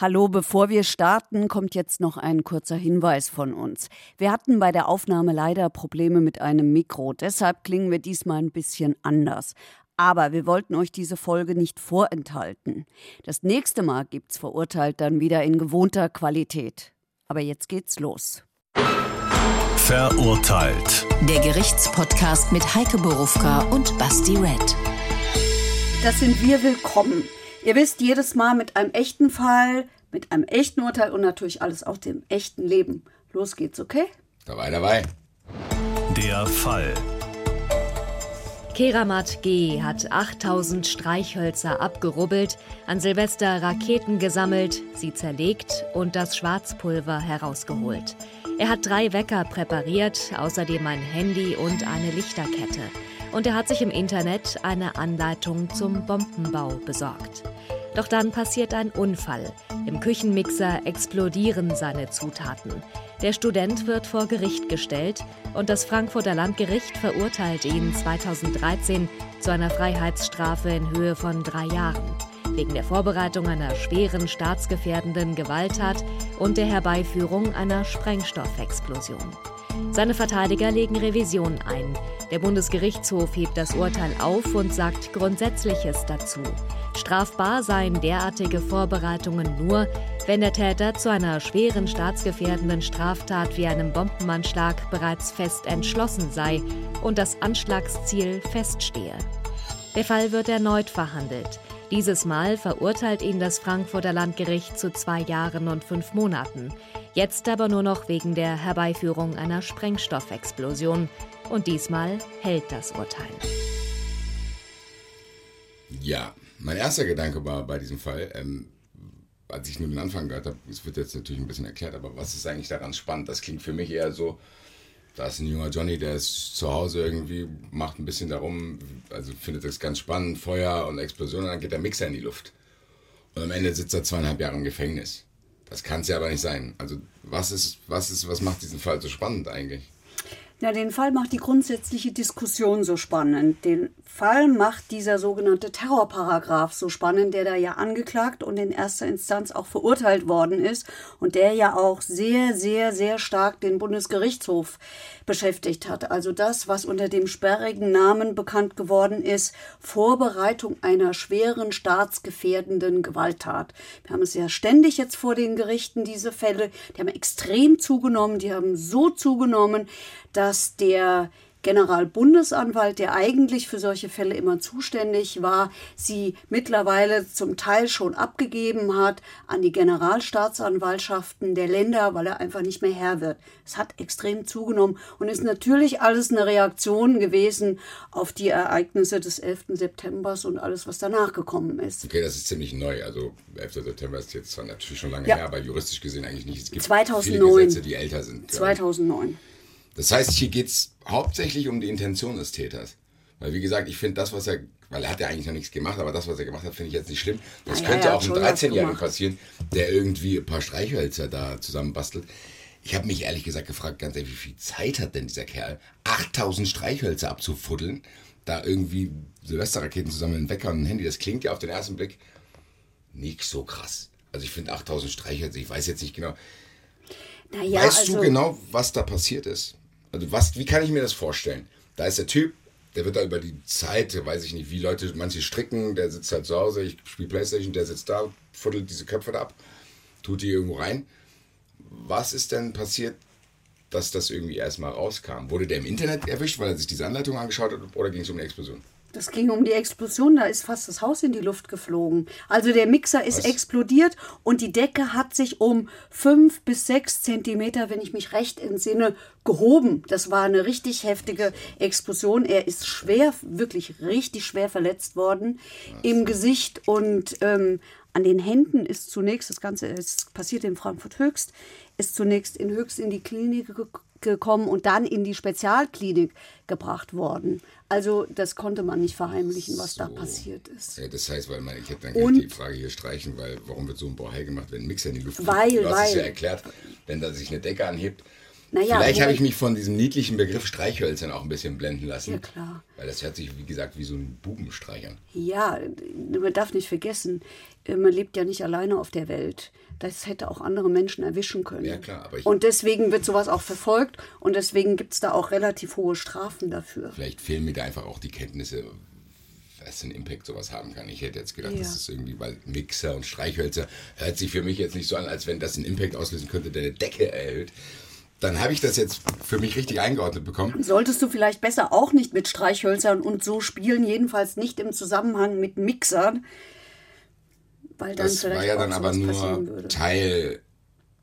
Hallo, bevor wir starten, kommt jetzt noch ein kurzer Hinweis von uns. Wir hatten bei der Aufnahme leider Probleme mit einem Mikro, deshalb klingen wir diesmal ein bisschen anders. Aber wir wollten euch diese Folge nicht vorenthalten. Das nächste Mal gibt's verurteilt dann wieder in gewohnter Qualität. Aber jetzt geht's los. Verurteilt. Der Gerichtspodcast mit Heike Borufka und Basti Red. Das sind wir willkommen. Ihr wisst, jedes Mal mit einem echten Fall, mit einem echten Urteil und natürlich alles aus dem echten Leben. Los geht's, okay? Dabei, dabei. Der Fall. Keramat G. hat 8000 Streichhölzer abgerubbelt, an Silvester Raketen gesammelt, sie zerlegt und das Schwarzpulver herausgeholt. Er hat drei Wecker präpariert, außerdem ein Handy und eine Lichterkette und er hat sich im Internet eine Anleitung zum Bombenbau besorgt. Doch dann passiert ein Unfall. Im Küchenmixer explodieren seine Zutaten. Der Student wird vor Gericht gestellt und das Frankfurter Landgericht verurteilt ihn 2013 zu einer Freiheitsstrafe in Höhe von drei Jahren wegen der Vorbereitung einer schweren staatsgefährdenden Gewalttat und der Herbeiführung einer Sprengstoffexplosion. Seine Verteidiger legen Revision ein. Der Bundesgerichtshof hebt das Urteil auf und sagt Grundsätzliches dazu. Strafbar seien derartige Vorbereitungen nur, wenn der Täter zu einer schweren staatsgefährdenden Straftat wie einem Bombenanschlag bereits fest entschlossen sei und das Anschlagsziel feststehe. Der Fall wird erneut verhandelt. Dieses Mal verurteilt ihn das Frankfurter Landgericht zu zwei Jahren und fünf Monaten. Jetzt aber nur noch wegen der Herbeiführung einer Sprengstoffexplosion. Und diesmal hält das Urteil. Ja, mein erster Gedanke war bei diesem Fall, ähm, als ich nur den Anfang gehört habe, es wird jetzt natürlich ein bisschen erklärt, aber was ist eigentlich daran spannend? Das klingt für mich eher so, da ist ein junger Johnny, der ist zu Hause irgendwie, macht ein bisschen darum, also findet das ganz spannend, Feuer und Explosion, und dann geht der Mixer in die Luft. Und am Ende sitzt er zweieinhalb Jahre im Gefängnis. Das kann es ja aber nicht sein. Also was ist, was ist, was macht diesen Fall so spannend eigentlich? Na, den Fall macht die grundsätzliche Diskussion so spannend. Den Fall macht dieser sogenannte Terrorparagraph so spannend, der da ja angeklagt und in erster Instanz auch verurteilt worden ist und der ja auch sehr, sehr, sehr stark den Bundesgerichtshof beschäftigt hat. Also das, was unter dem sperrigen Namen bekannt geworden ist, Vorbereitung einer schweren staatsgefährdenden Gewalttat. Wir haben es ja ständig jetzt vor den Gerichten, diese Fälle, die haben extrem zugenommen, die haben so zugenommen, dass der Generalbundesanwalt, der eigentlich für solche Fälle immer zuständig war, sie mittlerweile zum Teil schon abgegeben hat an die Generalstaatsanwaltschaften der Länder, weil er einfach nicht mehr Herr wird. Es hat extrem zugenommen und ist natürlich alles eine Reaktion gewesen auf die Ereignisse des 11. September und alles, was danach gekommen ist. Okay, das ist ziemlich neu. Also 11. September ist jetzt zwar natürlich schon lange ja. her, aber juristisch gesehen eigentlich nicht. Es gibt 2009. viele Gesetze, die älter sind. 2009. Das heißt, hier geht es hauptsächlich um die Intention des Täters. Weil, wie gesagt, ich finde das, was er, weil er hat ja eigentlich noch nichts gemacht, aber das, was er gemacht hat, finde ich jetzt nicht schlimm. Das naja, könnte auch einem 13-Jährigen passieren, der irgendwie ein paar Streichhölzer da zusammenbastelt. Ich habe mich ehrlich gesagt gefragt, ganz ehrlich, wie viel Zeit hat denn dieser Kerl, 8000 Streichhölzer abzufuddeln, da irgendwie Silvesterraketen zusammen in Wecker und ein Handy, das klingt ja auf den ersten Blick nicht so krass. Also ich finde 8000 Streichhölzer, ich weiß jetzt nicht genau. Naja, weißt also du genau, was da passiert ist? Also was, wie kann ich mir das vorstellen? Da ist der Typ, der wird da über die Zeit, weiß ich nicht, wie Leute, manche stricken, der sitzt halt zu Hause, ich spiele Playstation, der sitzt da, fuddelt diese Köpfe da ab, tut die irgendwo rein. Was ist denn passiert, dass das irgendwie erstmal rauskam? Wurde der im Internet erwischt, weil er sich diese Anleitung angeschaut hat oder ging es um eine Explosion? Das ging um die Explosion, da ist fast das Haus in die Luft geflogen. Also der Mixer ist Was? explodiert und die Decke hat sich um fünf bis sechs Zentimeter, wenn ich mich recht entsinne, gehoben. Das war eine richtig heftige Explosion. Er ist schwer, wirklich richtig schwer verletzt worden Was? im Gesicht und ähm, an den Händen ist zunächst, das Ganze ist passiert in Frankfurt Höchst, ist zunächst in Höchst in die Klinik gekommen und dann in die Spezialklinik gebracht worden. Also das konnte man nicht verheimlichen, was so. da passiert ist. Ja, das heißt, weil man, ich hätte dann die Frage hier streichen, weil warum wird so ein Bohai gemacht, wenn ein Mixer in die Luft weil, fliegt? Du hast weil. es ja erklärt, wenn da sich eine Decke anhebt, Naja, Vielleicht habe ich mich von diesem niedlichen Begriff Streichhölzern auch ein bisschen blenden lassen. Ja, klar. Weil das hört sich, wie gesagt, wie so ein Bubenstreich an. Ja, man darf nicht vergessen, äh, man lebt ja nicht alleine auf der Welt. Das hätte auch andere Menschen erwischen können. Ja, klar, aber und deswegen wird sowas auch verfolgt und deswegen gibt es da auch relativ hohe Strafen dafür. Vielleicht fehlen mir da einfach auch die Kenntnisse, was einen Impact sowas haben kann. Ich hätte jetzt gedacht, Ja. das ist irgendwie, weil Mixer und Streichhölzer hört sich für mich jetzt nicht so an, als wenn das einen Impact auslösen könnte, der eine Decke erhöht. Dann habe ich das jetzt für mich richtig eingeordnet bekommen. Solltest du vielleicht besser auch nicht mit Streichhölzern und so spielen, jedenfalls nicht im Zusammenhang mit Mixern, weil dann Das vielleicht war ja dann aber nur. Teil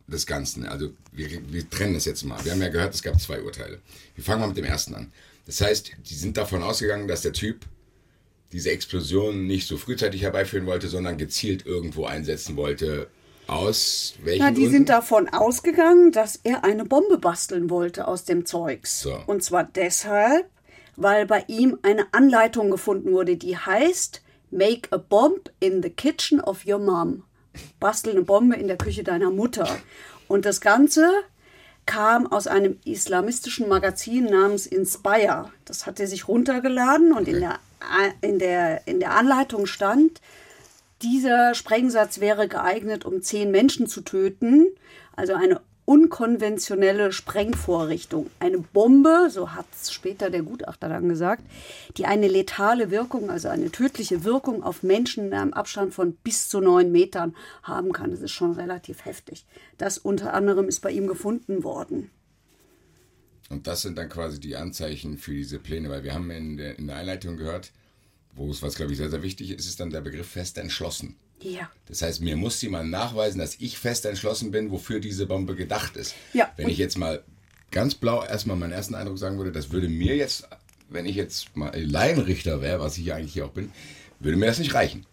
des Ganzen. Also wir, wir trennen das jetzt mal. Wir haben ja gehört, es gab zwei Urteile. Wir fangen mal mit dem ersten an. Das heißt, die sind davon ausgegangen, dass der Typ diese Explosion nicht so frühzeitig herbeiführen wollte, sondern gezielt irgendwo einsetzen wollte. Aus welchen Ja, die Gründen? sind davon ausgegangen, dass er eine Bombe basteln wollte aus dem Zeugs. So. Und zwar deshalb, weil bei ihm eine Anleitung gefunden wurde, die heißt Make a bomb in the kitchen of your mom. Bastel eine Bombe in der Küche deiner Mutter. Und das Ganze kam aus einem islamistischen Magazin namens Inspire. Das hat er sich runtergeladen und in, der, in, der, in der Anleitung stand, dieser Sprengsatz wäre geeignet, um zehn Menschen zu töten. Also eine unkonventionelle Sprengvorrichtung. Eine Bombe, so hat es später der Gutachter dann gesagt, die eine letale Wirkung, also eine tödliche Wirkung auf Menschen in einem Abstand von bis zu neun Metern haben kann. Das ist schon relativ heftig. Das unter anderem ist bei ihm gefunden worden. Und das sind dann quasi die Anzeichen für diese Pläne, weil wir haben in der, in der Einleitung gehört, wo es, was glaube ich sehr, sehr wichtig ist, ist dann der Begriff fest entschlossen. Ja. Das heißt, mir muss jemand nachweisen, dass ich fest entschlossen bin, wofür diese Bombe gedacht ist. Ja. Wenn ich jetzt mal ganz blau erstmal meinen ersten Eindruck sagen würde, das würde mir jetzt, wenn ich jetzt mal Laienrichter wäre, was ich ja eigentlich hier auch bin, würde mir das nicht reichen.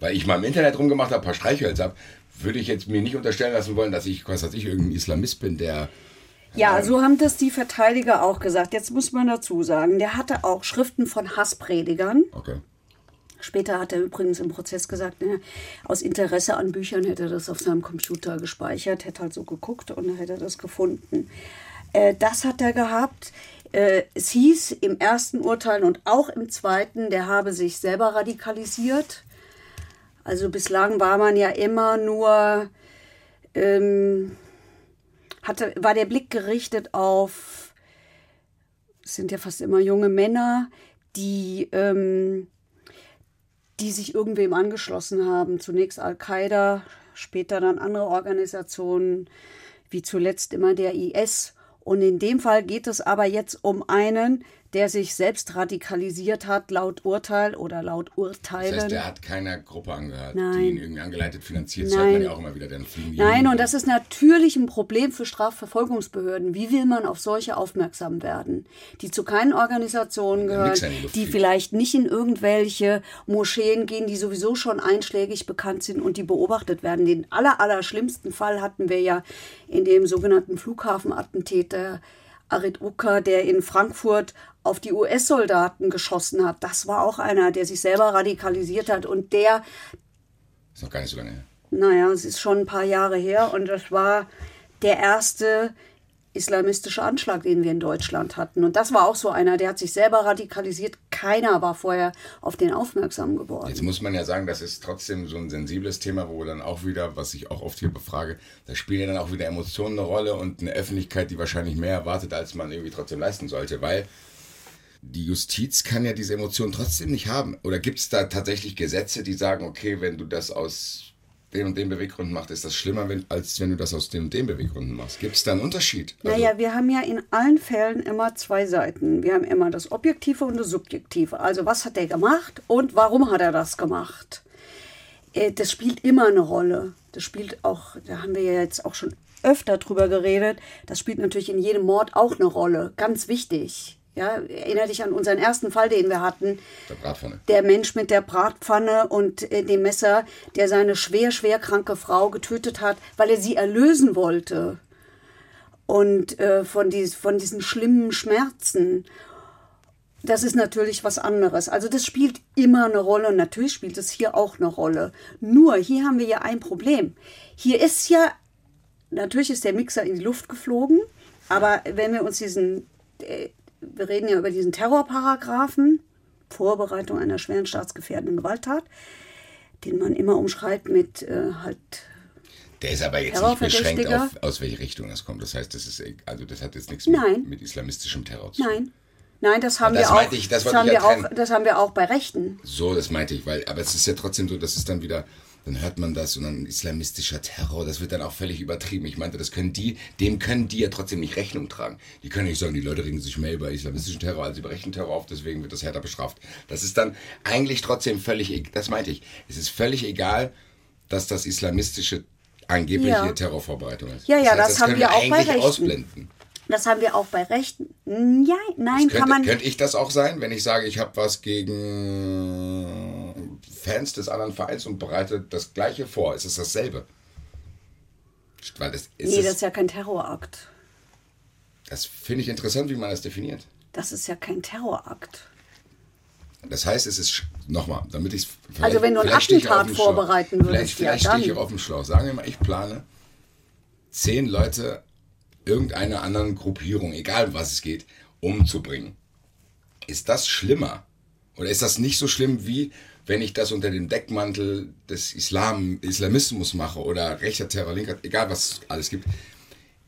Weil ich mal im Internet rumgemacht habe, ein paar Streichhölzer habe, würde ich jetzt mir nicht unterstellen lassen wollen, dass ich, was weiß ich, irgendein Islamist bin, der Ja, so haben das die Verteidiger auch gesagt. Jetzt muss man dazu sagen, der hatte auch Schriften von Hasspredigern. Okay. Später hat er übrigens im Prozess gesagt, ne, aus Interesse an Büchern hätte er das auf seinem Computer gespeichert, hätte halt so geguckt und dann hätte er das gefunden. Äh, das hat er gehabt. Äh, es hieß im ersten Urteil und auch im zweiten, der habe sich selber radikalisiert. Also bislang war man ja immer nur, ähm, hatte, war der Blick gerichtet auf, es sind ja fast immer junge Männer, die, ähm, die sich irgendwem angeschlossen haben. Zunächst Al-Qaida, später dann andere Organisationen, wie zuletzt immer der IS. Und in dem Fall geht es aber jetzt um einen, der sich selbst radikalisiert hat, laut Urteil oder laut Urteilen. Das heißt, der hat keiner Gruppe angehört, Nein. die ihn irgendwie angeleitet, finanziert. Das hört man ja auch immer wieder. Dann fliegen Nein, und das ist natürlich ein Problem für Strafverfolgungsbehörden. Wie will man auf solche aufmerksam werden, die zu keinen Organisationen gehören, die vielleicht nicht in irgendwelche Moscheen gehen, die sowieso schon einschlägig bekannt sind und die beobachtet werden. Den aller, aller schlimmsten Fall hatten wir ja in dem sogenannten Flughafenattentäter Arid Uka, der in Frankfurt auf die US-Soldaten geschossen hat. Das war auch einer, der sich selber radikalisiert hat und der Ist noch gar nicht so lange her. naja, es ist schon ein paar Jahre her und das war der erste islamistische Anschlag, den wir in Deutschland hatten. Und das war auch so einer, der hat sich selber radikalisiert. Keiner war vorher auf den aufmerksam geworden. Jetzt muss man ja sagen, das ist trotzdem so ein sensibles Thema, wo dann auch wieder, was ich auch oft hier befrage, da spielen ja dann auch wieder Emotionen eine Rolle und eine Öffentlichkeit, die wahrscheinlich mehr erwartet, als man irgendwie trotzdem leisten sollte, weil die Justiz kann ja diese Emotionen trotzdem nicht haben. Oder gibt es da tatsächlich Gesetze, die sagen, okay, wenn du das aus den und den Beweggründen machst, ist das schlimmer, wenn, als wenn du das aus den und den Beweggründen machst? Gibt es da einen Unterschied? Also, Naja, wir haben ja in allen Fällen immer zwei Seiten. Wir haben immer das Objektive und das Subjektive. Also was hat er gemacht und warum hat er das gemacht? Äh, Das spielt immer eine Rolle. Das spielt auch, da haben wir ja jetzt auch schon öfter drüber geredet, das spielt natürlich in jedem Mord auch eine Rolle. Ganz wichtig. Ja, erinnere dich an unseren ersten Fall, den wir hatten. der Bratpfanne. Der Mensch mit der Bratpfanne und äh, dem Messer, der seine schwer, schwer kranke Frau getötet hat, weil er sie erlösen wollte. Und äh, von, dies, von diesen schlimmen Schmerzen. Das ist natürlich was anderes. Also das spielt immer eine Rolle und natürlich spielt es hier auch eine Rolle. Nur hier haben wir ja ein Problem. Hier ist ja, natürlich ist der Mixer in die Luft geflogen, Aber wenn wir uns diesen, äh, wir reden ja über diesen Terrorparagraphen, Vorbereitung einer schweren staatsgefährdenden Gewalttat, den man immer umschreibt mit äh, halt der ist aber jetzt nicht beschränkt auf, aus welche Richtung das kommt. Das heißt, das ist also das hat jetzt nichts mit, mit, islamistischem Terror zu tun. Nein. Nein, das haben das wir auch. Ich, das, das haben wir auch. Das haben wir auch bei Rechten. So, das meinte ich, weil aber es ist ja trotzdem so, dass es dann wieder dann hört man das und dann islamistischer Terror, das wird dann auch völlig übertrieben. Ich meinte, das können die, dem können die ja trotzdem nicht Rechnung tragen. Die können nicht sagen, die Leute regen sich mehr über islamistischen Terror als über rechten Terror auf, deswegen wird das härter bestraft. Das ist dann eigentlich trotzdem völlig, e-, das meinte ich, es ist völlig egal, dass das islamistische angebliche ja. Terrorvorbereitung ist. Ja, ja, das, heißt, das, das haben wir auch bei Rechten. Ausblenden. Das haben wir auch bei Rechten. Ja, nein, könnte, kann man. Könnte ich das auch sein, wenn ich sage, ich habe was gegen Fans des anderen Vereins und bereite das Gleiche vor? Ist es dasselbe? Weil das, ist nee, das ist ja kein Terrorakt. Das finde ich interessant, wie man das definiert. Das ist ja kein Terrorakt. Das heißt, es ist nochmal, damit ich es. Also wenn du ein Attentat vorbereiten würdest, vielleicht, vielleicht ja, stehe ich hier auf dem Schlauch. Sagen wir mal, ich plane zehn Leute irgendeiner anderen Gruppierung, egal um was es geht, umzubringen. Ist das schlimmer? Oder ist das nicht so schlimm, wie wenn ich das unter dem Deckmantel des Islam, Islamismus mache oder rechter Terror, linker, egal was es alles gibt?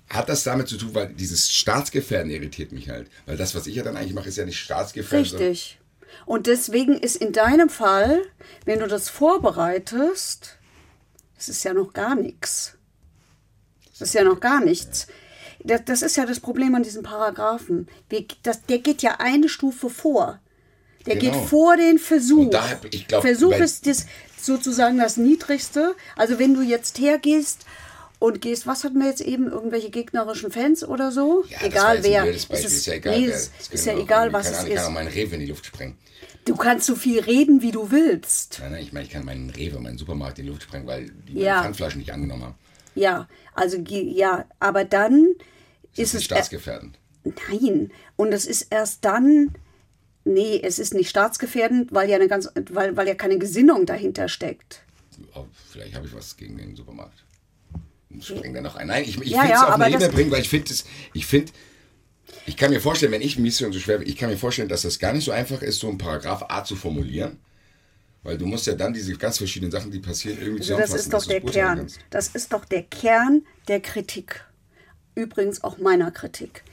Hat das damit zu tun, weil dieses Staatsgefährden irritiert mich halt. Weil das, was ich ja dann eigentlich mache, ist ja nicht Staatsgefährden. Richtig. Und deswegen ist in deinem Fall, wenn du das vorbereitest, das ist ja noch gar nichts. Das ist ja noch gar nichts das, das ist ja das Problem an diesen Paragraphen. Der geht ja eine Stufe vor. Der genau. geht vor den Versuch. Da, glaub, Versuch ist das, sozusagen das Niedrigste. Also wenn du jetzt hergehst und gehst, was hatten wir jetzt eben, irgendwelche gegnerischen Fans oder so? Ja, egal wer. Es ist, ist, ja egal, nee, es ist ja egal was es ist. Ich kann auch meinen Rewe in die Luft sprengen. Du kannst so viel reden, wie du willst. Nein, nein, ich meine, ich kann meinen Rewe, meinen Supermarkt in die Luft sprengen, weil die ja. Pfandflaschen nicht angenommen haben. Ja, also ja, aber dann ist, ist es staatsgefährdend. Nein, und es ist erst dann nee, es ist nicht staatsgefährdend, weil ja eine ganz weil weil ja keine Gesinnung dahinter steckt. Oh, vielleicht habe ich was gegen den Supermarkt. Spring da noch ein. Nein, ich, ich ja, will es ja, auf eine Ebene bringen, weil ich finde ich finde ich kann mir vorstellen, wenn ich Mission so schwer ich kann mir vorstellen, dass das gar nicht so einfach ist, so einen Paragraph A zu formulieren. Weil du musst ja dann diese ganz verschiedenen Sachen, die passieren, irgendwie also zusammenfassen. Das ist doch der Kern. Kannst. Das ist doch der Kern der Kritik. Übrigens auch meiner Kritik.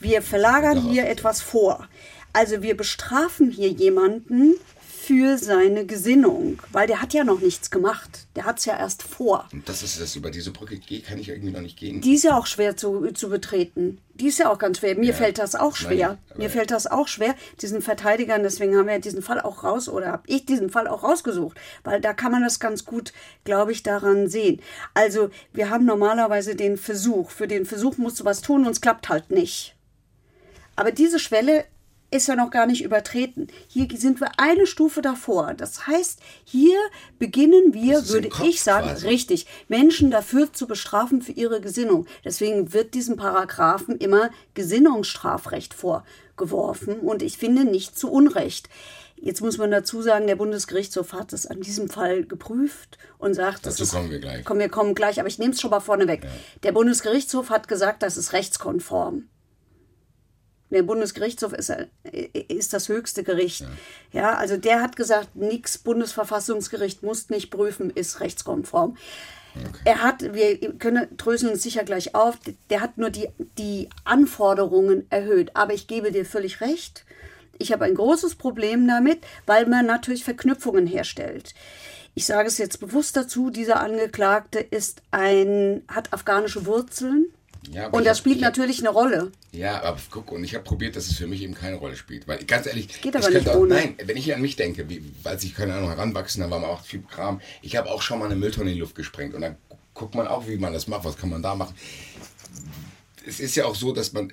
Wir verlagern hier etwas vor. Also wir bestrafen hier jemanden für seine Gesinnung, weil der hat ja noch nichts gemacht. Der hat es ja erst vor. Und das ist das, über diese Brücke kann ich irgendwie noch nicht gehen. Die ist ja auch schwer zu, zu betreten. Die ist ja auch ganz schwer. Mir ja, fällt das auch schwer. Nein, Mir fällt das auch schwer, diesen Verteidigern, deswegen haben wir diesen Fall auch raus, oder habe ich diesen Fall auch rausgesucht, weil da kann man das ganz gut, glaube ich, daran sehen. Also wir haben normalerweise den Versuch. Für den Versuch musst du was tun und es klappt halt nicht. Aber diese Schwelle ist ja noch gar nicht übertreten. Hier sind wir eine Stufe davor. Das heißt, hier beginnen wir, würde ich sagen, quasi. richtig, Menschen dafür zu bestrafen für ihre Gesinnung. Deswegen wird diesem Paragraphen immer Gesinnungsstrafrecht vorgeworfen und ich finde nicht zu Unrecht. Jetzt muss man dazu sagen, der Bundesgerichtshof hat es an diesem Fall geprüft und sagt, dazu kommen wir gleich. Komm, wir kommen gleich, aber ich nehme es schon mal vorneweg. Ja. Der Bundesgerichtshof hat gesagt, das ist rechtskonform. Der Bundesgerichtshof ist, ist das höchste Gericht. Ja. ja also der hat gesagt, nichts Bundesverfassungsgericht muss nicht prüfen, ist rechtskonform. Okay. Er hat, wir können dröseln uns sicher gleich auf, der hat nur die, die Anforderungen erhöht. Aber ich gebe dir völlig recht. Ich habe ein großes Problem damit, weil man natürlich Verknüpfungen herstellt. Ich sage es jetzt bewusst dazu, dieser Angeklagte ist ein, hat afghanische Wurzeln ja, und das spielt hab, natürlich eine Rolle. Ja, aber guck, und ich habe probiert, dass es für mich eben keine Rolle spielt. Weil ganz ehrlich, geht aber nicht auch, ohne. Nein, wenn ich an mich denke, wie, als ich, keine Ahnung, heranwachsen, da war man auch viel Kram. Ich habe auch schon mal eine Mülltonne in die Luft gesprengt. Und dann guckt man auch, wie man das macht, was kann man da machen. Es ist ja auch so, dass man,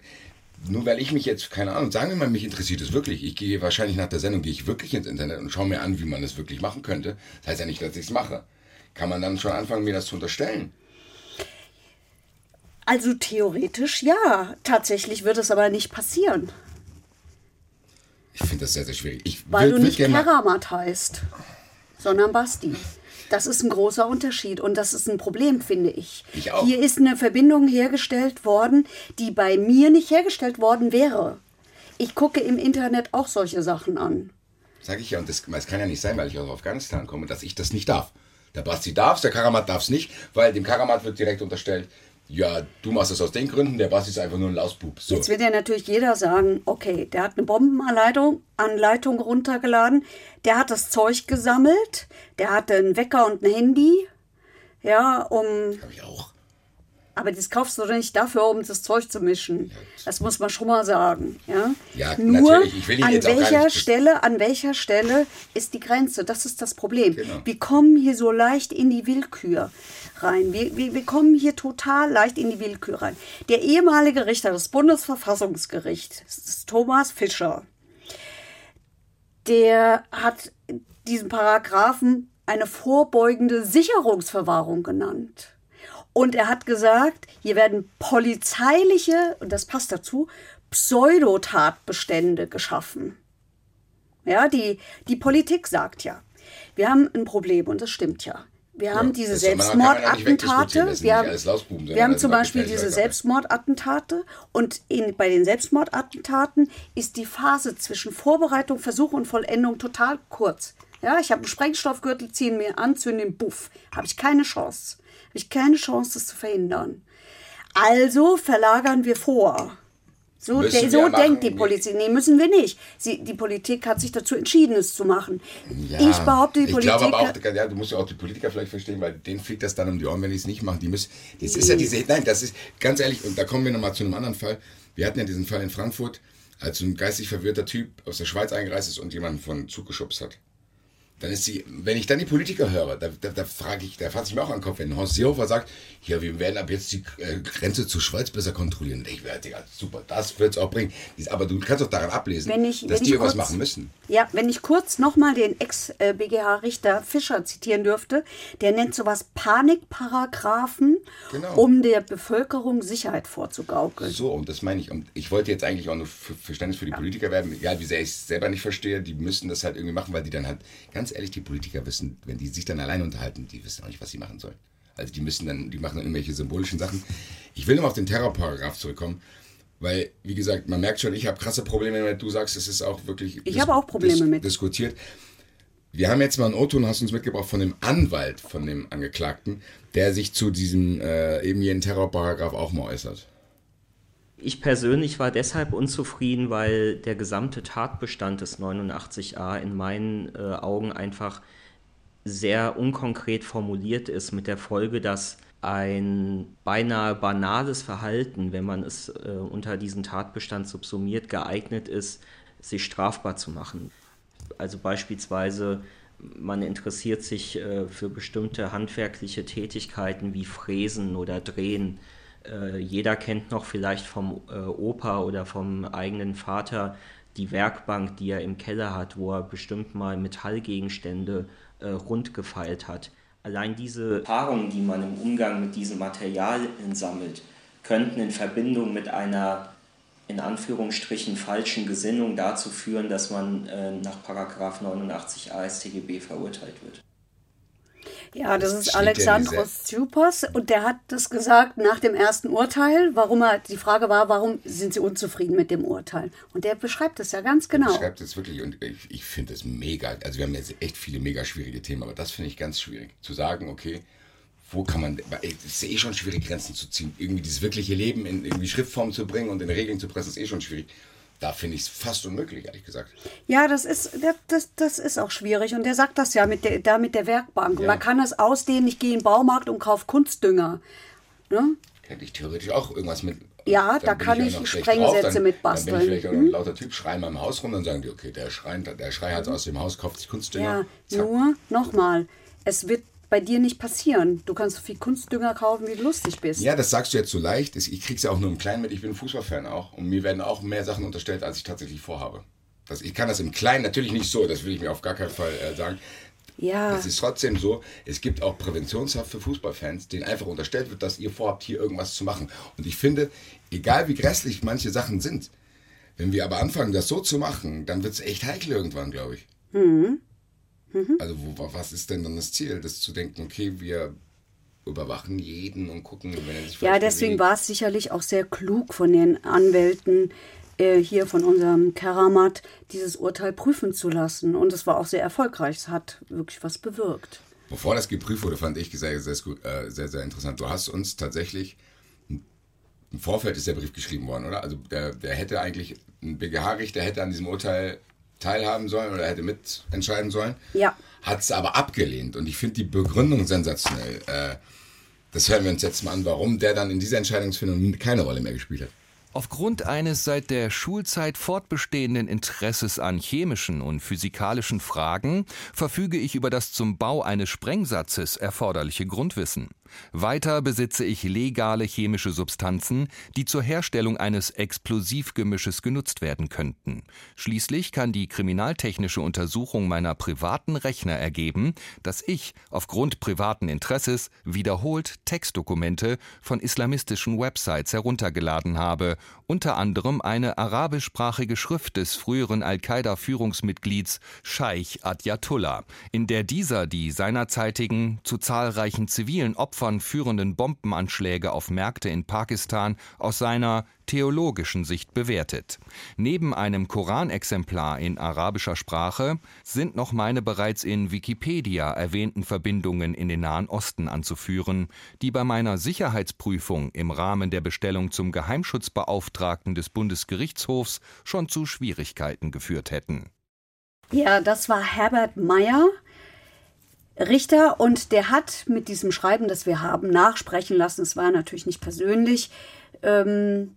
nur weil ich mich jetzt, keine Ahnung, sagen wir mal, mich interessiert es wirklich. Ich gehe wahrscheinlich nach der Sendung, gehe ich wirklich ins Internet und schaue mir an, wie man es wirklich machen könnte. Das heißt ja nicht, dass ich es mache. Kann man dann schon anfangen, mir das zu unterstellen? Also theoretisch ja. Tatsächlich wird es aber nicht passieren. Ich finde das sehr, sehr schwierig. Ich Weil du nicht Keramat heißt, sondern Basti. Das ist ein großer Unterschied und das ist ein Problem, finde ich. Ich auch. Hier ist eine Verbindung hergestellt worden, die bei mir nicht hergestellt worden wäre. Ich gucke im Internet auch solche Sachen an. Sag ich ja, und das, das kann ja nicht sein, weil ich aus Afghanistan komme, dass ich das nicht darf. Der Basti darf der Karamat darf es nicht, weil dem Karamat wird direkt unterstellt, ja, du machst es aus den Gründen, der Basti ist einfach nur ein Lausbub. So. Jetzt wird ja natürlich jeder sagen, okay, der hat eine Bombenanleitung Anleitung runtergeladen, der hat das Zeug gesammelt, der hatte einen Wecker und ein Handy, ja, um... Hab ich auch. Aber das kaufst du doch nicht dafür, um das Zeug zu mischen. Das muss man schon mal sagen. Ja, Ja, Nur an welcher Stelle, an welcher Stelle ist die Grenze? Das ist das Problem. Genau. Wir kommen hier so leicht in die Willkür rein. Wir, wir, wir kommen hier total leicht in die Willkür rein. Der ehemalige Richter des Bundesverfassungsgerichts, Thomas Fischer, der hat diesen Paragraphen eine vorbeugende Sicherungsverwahrung genannt. Und er hat gesagt, hier werden polizeiliche, und das passt dazu, Pseudotatbestände geschaffen. Ja, die, die Politik sagt ja, wir haben ein Problem und das stimmt ja. Wir haben diese ja wegdiskutieren, Selbstmordattentate. sind Wir haben, wir haben zum Beispiel diese. Selbstmordattentate und in, bei den Selbstmordattentaten ist die Phase zwischen Vorbereitung, Versuch und Vollendung total kurz. Ja, ich habe einen Sprengstoffgürtel, ziehe ihn mir an, zünde den Buff. Habe ich keine Chance. Habe ich keine Chance, das zu verhindern. Also verlagern wir vor. So, de, so denkt die Politik. Nee, müssen wir nicht. Sie, die Politik hat sich dazu entschieden, es zu machen. Ja, ich behaupte, die ich Politik. glaube aber auch, ja, du musst ja auch die Politiker vielleicht verstehen, weil denen fliegt das dann um die Ohren, wenn die es nicht machen. Die müssen, das ist ja diese, nein, das ist ganz ehrlich, und da kommen wir nochmal zu einem anderen Fall. Wir hatten ja diesen Fall in Frankfurt, als ein geistig verwirrter Typ aus der Schweiz eingereist ist und jemanden von Zug geschubst hat. Dann ist sie, wenn ich dann die Politiker höre, da, da, da frage ich, da fasse ich mir auch an den Kopf, wenn Horst Seehofer sagt, ja, wir werden ab jetzt die äh, Grenze zur Schweiz besser kontrollieren. Ich werde, Digga, super, das wird es auch bringen. Aber du kannst doch daran ablesen, ich, dass die irgendwas machen müssen. Ja, wenn ich kurz nochmal den Ex-BGH-Richter Fischer zitieren dürfte, der nennt sowas Panikparagraphen, Genau. um der Bevölkerung Sicherheit vorzugaukeln. So, und das meine ich. Und ich wollte jetzt eigentlich auch nur Verständnis für die Politiker werden, egal wie sehr ich es selber nicht verstehe, die müssen das halt irgendwie machen, weil die dann halt, ganz ehrlich, die Politiker wissen, wenn die sich dann allein unterhalten, die wissen auch nicht, was sie machen sollen. Also die müssen dann, die machen dann irgendwelche symbolischen Sachen. Ich will nochmal auf den Terrorparagraph zurückkommen, weil, wie gesagt, man merkt schon, ich habe krasse Probleme damit. Du sagst, es ist auch wirklich Ich habe auch Probleme mit. diskutiert. Wir haben jetzt mal einen O-Ton, hast uns mitgebracht, von dem Anwalt von dem Angeklagten, der sich zu diesem äh, eben jenen Terrorparagraph auch mal äußert. Ich persönlich war deshalb unzufrieden, weil der gesamte Tatbestand des 89a in meinen äh, Augen einfach sehr unkonkret formuliert ist, mit der Folge, dass ein beinahe banales Verhalten, wenn man es äh, unter diesen Tatbestand subsumiert, geeignet ist, sich strafbar zu machen. Also beispielsweise, man interessiert sich äh, für bestimmte handwerkliche Tätigkeiten wie Fräsen oder Drehen. Äh, jeder kennt noch vielleicht vom äh, Opa oder vom eigenen Vater die Werkbank, die er im Keller hat, wo er bestimmt mal Metallgegenstände äh, rund gefeilt hat. Allein diese Erfahrungen, die man im Umgang mit diesem Material sammelt, könnten in Verbindung mit einer in Anführungsstrichen falschen Gesinnung dazu führen, dass man äh, nach Paragraph 89 AStGB verurteilt wird. Ja, das Das ist Alexandros Tsoupas und der hat das gesagt nach dem ersten Urteil, warum er, die Frage war, warum sind Sie unzufrieden mit dem Urteil? Und der beschreibt es ja ganz genau. schreibt es wirklich und ich, ich finde es mega. Also wir haben jetzt echt viele mega schwierige Themen, aber das finde ich ganz schwierig. Zu sagen, okay, wo kann man, weil es ist eh schon schwierig, Grenzen zu ziehen. Irgendwie dieses wirkliche Leben in irgendwie Schriftform zu bringen und in Regeln zu pressen, ist eh schon schwierig. Da finde ich es fast unmöglich, ehrlich gesagt. Ja, das ist, das, das, das ist auch schwierig. Und der sagt das ja mit der, da mit der Werkbank. Ja. man kann es ausdehnen, ich gehe in den Baumarkt und kaufe Kunstdünger. Ne? Hätte ich theoretisch auch irgendwas mit. Ja, da kann ich schlecht Sprengsätze dann, mit Dann bin ich basteln. vielleicht auch noch Hm? ein lauter Typ, schreien mal im Haus rum, dann sagen die, okay, der Schrei, der Schrei hat aus dem Haus, kauft sich Kunstdünger. Ja, zack. nur nochmal, es wird bei dir nicht passieren. Du kannst so viel Kunstdünger kaufen, wie du lustig bist. Ja, das sagst du jetzt so leicht. Ich krieg's ja auch nur im Kleinen mit. Ich bin Fußballfan auch. Und mir werden auch mehr Sachen unterstellt, als ich tatsächlich vorhabe. Das, ich kann das im Kleinen natürlich nicht so, das will ich mir auf gar keinen Fall äh, sagen. Ja. Es ist trotzdem so, es gibt auch Präventionshaft für Fußballfans, denen einfach unterstellt wird, dass ihr vorhabt, hier irgendwas zu machen. Und ich finde, egal wie grässlich manche Sachen sind, wenn wir aber anfangen, das so zu machen, dann wird es echt heikel irgendwann, glaube ich. Mhm. Also wo, was ist denn dann das Ziel? Das zu denken, okay, wir überwachen jeden und gucken, wenn er sich Ja, deswegen war es sicherlich auch sehr klug von den Anwälten äh, hier von unserem Keramat, dieses Urteil prüfen zu lassen. Und es war auch sehr erfolgreich. Es hat wirklich was bewirkt. Bevor das geprüft wurde, fand ich sehr, sehr, äh, sehr, sehr interessant. Du hast uns tatsächlich im Vorfeld ist der Brief geschrieben worden, oder? Also der, der hätte eigentlich, ein BGH-Richter hätte an diesem Urteil teilhaben sollen oder hätte mitentscheiden sollen. Ja. Hat es aber abgelehnt. Und ich finde die Begründung sensationell. Äh, das hören wir uns jetzt mal an, warum der dann in dieser Entscheidungsfindung keine Rolle mehr gespielt hat. Aufgrund eines seit der Schulzeit fortbestehenden Interesses an chemischen und physikalischen Fragen verfüge ich über das zum Bau eines Sprengsatzes erforderliche Grundwissen. Weiter besitze ich legale chemische Substanzen, die zur Herstellung eines Explosivgemisches genutzt werden könnten. Schließlich kann die kriminaltechnische Untersuchung meiner privaten Rechner ergeben, dass ich aufgrund privaten Interesses wiederholt Textdokumente von islamistischen Websites heruntergeladen habe, unter anderem eine arabischsprachige Schrift des früheren Al-Qaida-Führungsmitglieds Scheich Adyatullah, in der dieser die seinerzeitigen zu zahlreichen zivilen Opfern Opfern führenden Bombenanschläge auf Märkte in Pakistan aus seiner theologischen Sicht bewertet. Neben einem Koranexemplar in arabischer Sprache sind noch meine bereits in Wikipedia erwähnten Verbindungen in den Nahen Osten anzuführen, die bei meiner Sicherheitsprüfung im Rahmen der Bestellung zum Geheimschutzbeauftragten des Bundesgerichtshofs schon zu Schwierigkeiten geführt hätten. Ja, das war Herbert Meyer. Richter und der hat mit diesem Schreiben, das wir haben, nachsprechen lassen, es war natürlich nicht persönlich, ähm,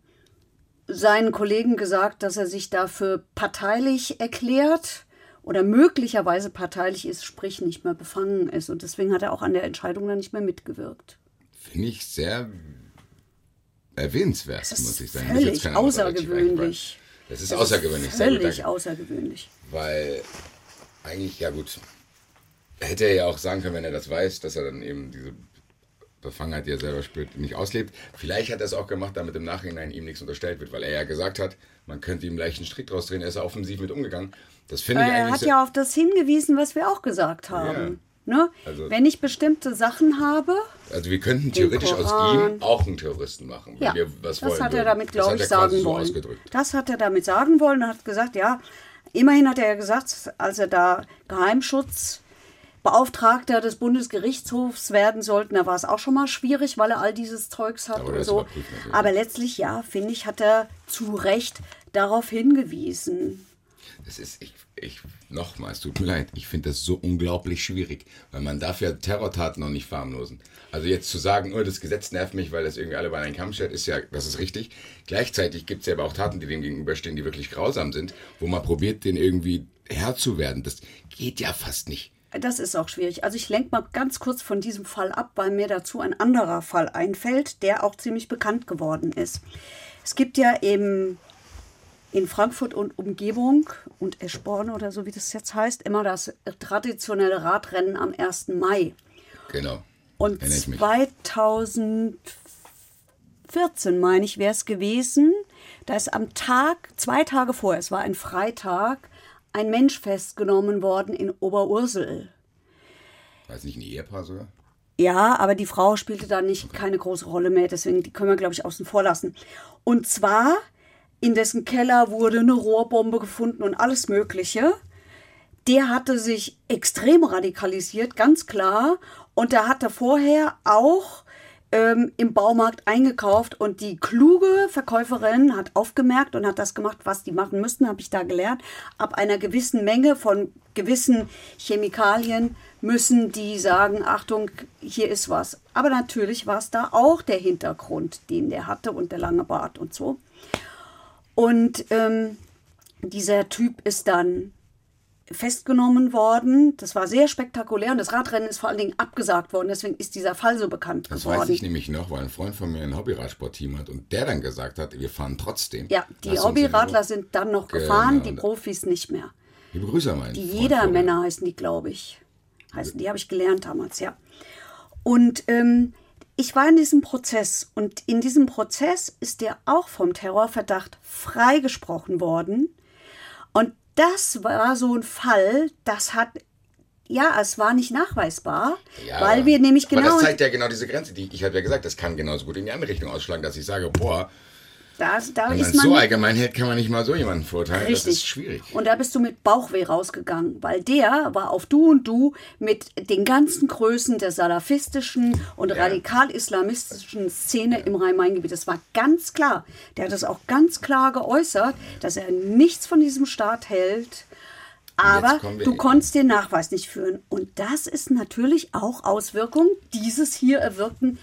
seinen Kollegen gesagt, dass er sich dafür parteilich erklärt oder möglicherweise parteilich ist, sprich nicht mehr befangen ist. Und deswegen hat er auch an der Entscheidung dann nicht mehr mitgewirkt. Finde ich sehr erwähnenswert, muss ich sagen. Völlig außergewöhnlich. Das ist außergewöhnlich. Völlig außergewöhnlich. Weil eigentlich, ja gut, hätte er ja auch sagen können, wenn er das weiß, dass er dann eben diese Befangenheit, die er selber spürt, nicht auslebt. Vielleicht hat er es auch gemacht, damit im Nachhinein ihm nichts unterstellt wird, weil er ja gesagt hat, man könnte ihm leicht einen Strick draus drehen. Er ist ja offensiv mit umgegangen. Das finde ich er eigentlich. Er hat ja auf das hingewiesen, was wir auch gesagt haben. Ja. Ne? Also, wenn ich bestimmte Sachen habe. Also wir könnten theoretisch aus ihm auch einen Terroristen machen, wenn ja, wir was das wollen. hat er damit, glaube ich, sagen so wollen. Ausgedrückt. Das hat er damit sagen wollen und hat gesagt, ja, immerhin hat er ja gesagt, als er da Geheimschutz Beauftragter des Bundesgerichtshofs werden sollten. Da war es auch schon mal schwierig, weil er all dieses Zeugs hat Aber und so. Aber letztlich, ja, finde ich, hat er zu Recht darauf hingewiesen. Das ist, ich, ich, nochmal, es tut mir leid, ich finde das so unglaublich schwierig, weil man darf ja Terrortaten noch nicht verharmlosen. Also jetzt zu sagen, oh, das Gesetz nervt mich, weil das irgendwie alle bei einem Kamm stellt, ist ja, das ist richtig. Gleichzeitig gibt es ja aber auch Taten, die dem gegenüberstehen, die wirklich grausam sind, wo man probiert, den irgendwie Herr zu werden. Das geht ja fast nicht. Das ist auch schwierig. Also ich lenke mal ganz kurz von diesem Fall ab, weil mir dazu ein anderer Fall einfällt, der auch ziemlich bekannt geworden ist. Es gibt ja eben in Frankfurt und Umgebung und Eschborn oder so wie das jetzt heißt, immer das traditionelle Radrennen am 1. Mai. Genau. Und 2014, meine ich, wäre es gewesen, da ist am Tag, zwei Tage vorher, es war ein Freitag, ein Mensch festgenommen worden in Oberursel. War es nicht ein Ehepaar sogar? Ja, aber die Frau spielte da nicht okay. keine große Rolle mehr, deswegen die können wir, glaube ich, außen vor lassen. Und zwar in dessen Keller wurde eine Rohrbombe gefunden und alles Mögliche. Der hatte sich extrem radikalisiert, ganz klar. Und der hatte vorher auch ähm, im Baumarkt eingekauft und die kluge Verkäuferin hat aufgemerkt und hat das gemacht, was die machen müssten, habe ich da gelernt. Ab einer gewissen Menge von gewissen Chemikalien müssen die sagen, Achtung, hier ist was. Aber natürlich war es da auch der Hintergrund, den der hatte und der lange Bart und so. Und ähm, dieser Typ ist dann festgenommen worden. Das war sehr spektakulär und das Radrennen ist vor allen Dingen abgesagt worden. Deswegen ist dieser Fall so bekannt das geworden. Das weiß ich nämlich noch, weil ein Freund von mir ein Hobbyradsportteam hat und der dann gesagt hat, wir fahren trotzdem. Ja, die Hobbyradler sind dann noch genau. gefahren, die Profis nicht mehr. Liebe Grüße an meinen Die Jedermänner heißen die, glaube ich. Heißen die, habe ich gelernt damals, ja. Und ähm, ich war in diesem Prozess und in diesem Prozess ist der auch vom Terrorverdacht freigesprochen worden. Und das war so ein Fall, das hat ja, es war nicht nachweisbar, ja, weil wir nämlich genau. Aber das zeigt ja genau diese Grenze, die ich habe ja gesagt, das kann genauso gut in die andere Richtung ausschlagen, dass ich sage, boah, da, da Wenn man so allgemein hält, kann man nicht mal so jemanden verurteilen. Richtig. Das ist schwierig. Und da bist du mit Bauchweh rausgegangen, weil der war auf Du und Du mit den ganzen Größen der salafistischen und ja. radikal-islamistischen Szene im Rhein-Main-Gebiet. Das war ganz klar. Der hat das auch ganz klar geäußert, dass er nichts von diesem Staat hält. Aber du konntest den Nachweis nicht führen. Und das ist natürlich auch Auswirkung dieses hier erwirkten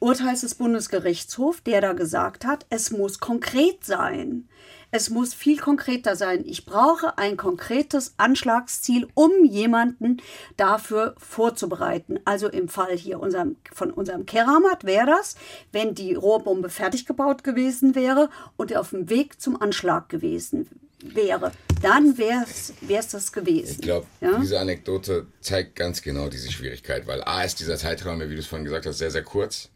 Urteils des Bundesgerichtshofs, der da gesagt hat, es muss konkret sein. Es muss viel konkreter sein. Ich brauche ein konkretes Anschlagsziel, um jemanden dafür vorzubereiten. Also im Fall hier unserem, von unserem Keramat wäre das, wenn die Rohrbombe fertig gebaut gewesen wäre und er auf dem Weg zum Anschlag gewesen wäre. Dann wäre es das gewesen. Ich glaube, ja? diese Anekdote zeigt ganz genau diese Schwierigkeit, weil A ist dieser Zeitraum, wie du es vorhin gesagt hast, sehr, sehr kurz.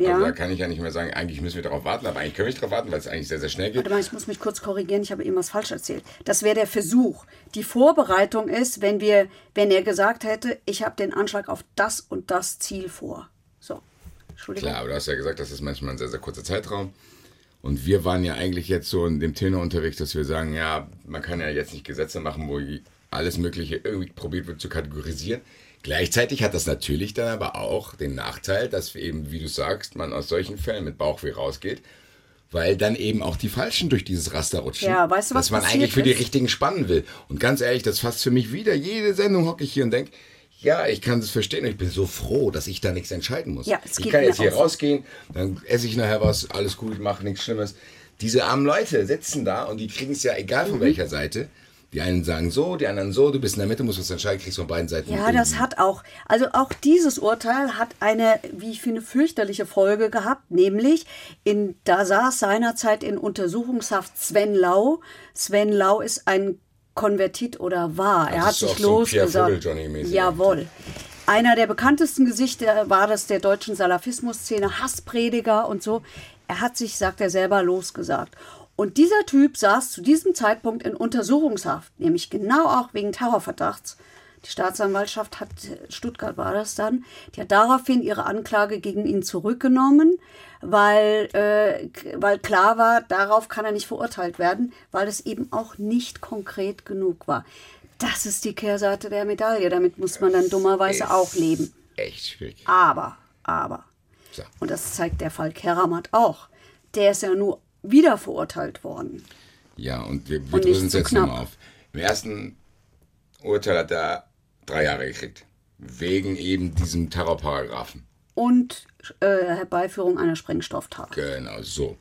Ja. Also da kann ich ja nicht mehr sagen, eigentlich müssen wir darauf warten, aber eigentlich können wir nicht darauf warten, weil es eigentlich sehr, sehr schnell geht. Warte mal, ich muss mich kurz korrigieren, ich habe eben was falsch erzählt. Das wäre der Versuch. Die Vorbereitung ist, wenn wir, wenn er gesagt hätte, ich habe den Anschlag auf das und das Ziel vor. So. Entschuldigung. Klar, aber du hast ja gesagt, das ist manchmal ein sehr, sehr kurzer Zeitraum. Und wir waren ja eigentlich jetzt so in dem Tenor unterwegs, dass wir sagen, ja, man kann ja jetzt nicht Gesetze machen, wo alles Mögliche irgendwie probiert wird zu kategorisieren. Gleichzeitig hat das natürlich dann aber auch den Nachteil, dass eben, wie du sagst, man aus solchen Fällen mit Bauchweh rausgeht, weil dann eben auch die Falschen durch dieses Raster rutschen. Ja, weißt du, was Dass man eigentlich für die Richtigen spannen will. Und ganz ehrlich, das fasst für mich wieder. Jede Sendung hocke ich hier und denke, ja, ich kann das verstehen und ich bin so froh, dass ich da nichts entscheiden muss. Ja, ich kann jetzt hier rausgehen, dann esse ich nachher was, alles gut, mache nichts Schlimmes. Diese armen Leute sitzen da und die kriegen es ja egal von mhm. welcher Seite. Die einen sagen so, die anderen so, du bist in der Mitte, musst was entscheiden, kriegst von beiden Seiten. Ja, das hat auch, also auch dieses Urteil hat eine, wie ich finde, fürchterliche Folge gehabt, nämlich in, da saß seinerzeit in Untersuchungshaft Sven Lau. Sven Lau ist ein Konvertit oder war. Also er hat sich losgesagt. So Jawohl. Einer der bekanntesten Gesichter war das der deutschen Salafismus-Szene, Hassprediger und so. Er hat sich, sagt er selber, losgesagt. Und dieser Typ saß zu diesem Zeitpunkt in Untersuchungshaft, nämlich genau auch wegen Terrorverdachts. Die Staatsanwaltschaft hat, Stuttgart war das dann, die hat daraufhin ihre Anklage gegen ihn zurückgenommen, weil, äh, weil klar war, darauf kann er nicht verurteilt werden, weil es eben auch nicht konkret genug war. Das ist die Kehrseite der Medaille. Damit muss man dann dummerweise auch leben. Echt schwierig. Aber, aber. So. Und das zeigt der Fall Keramat auch. Der ist ja nur wieder verurteilt worden. Ja, und wir, wir drüsen es jetzt nochmal auf. Im ersten Urteil hat er drei Jahre gekriegt. Wegen eben diesem Terrorparagraphen. Und äh, Herbeiführung einer Sprengstofftat. Genau, so.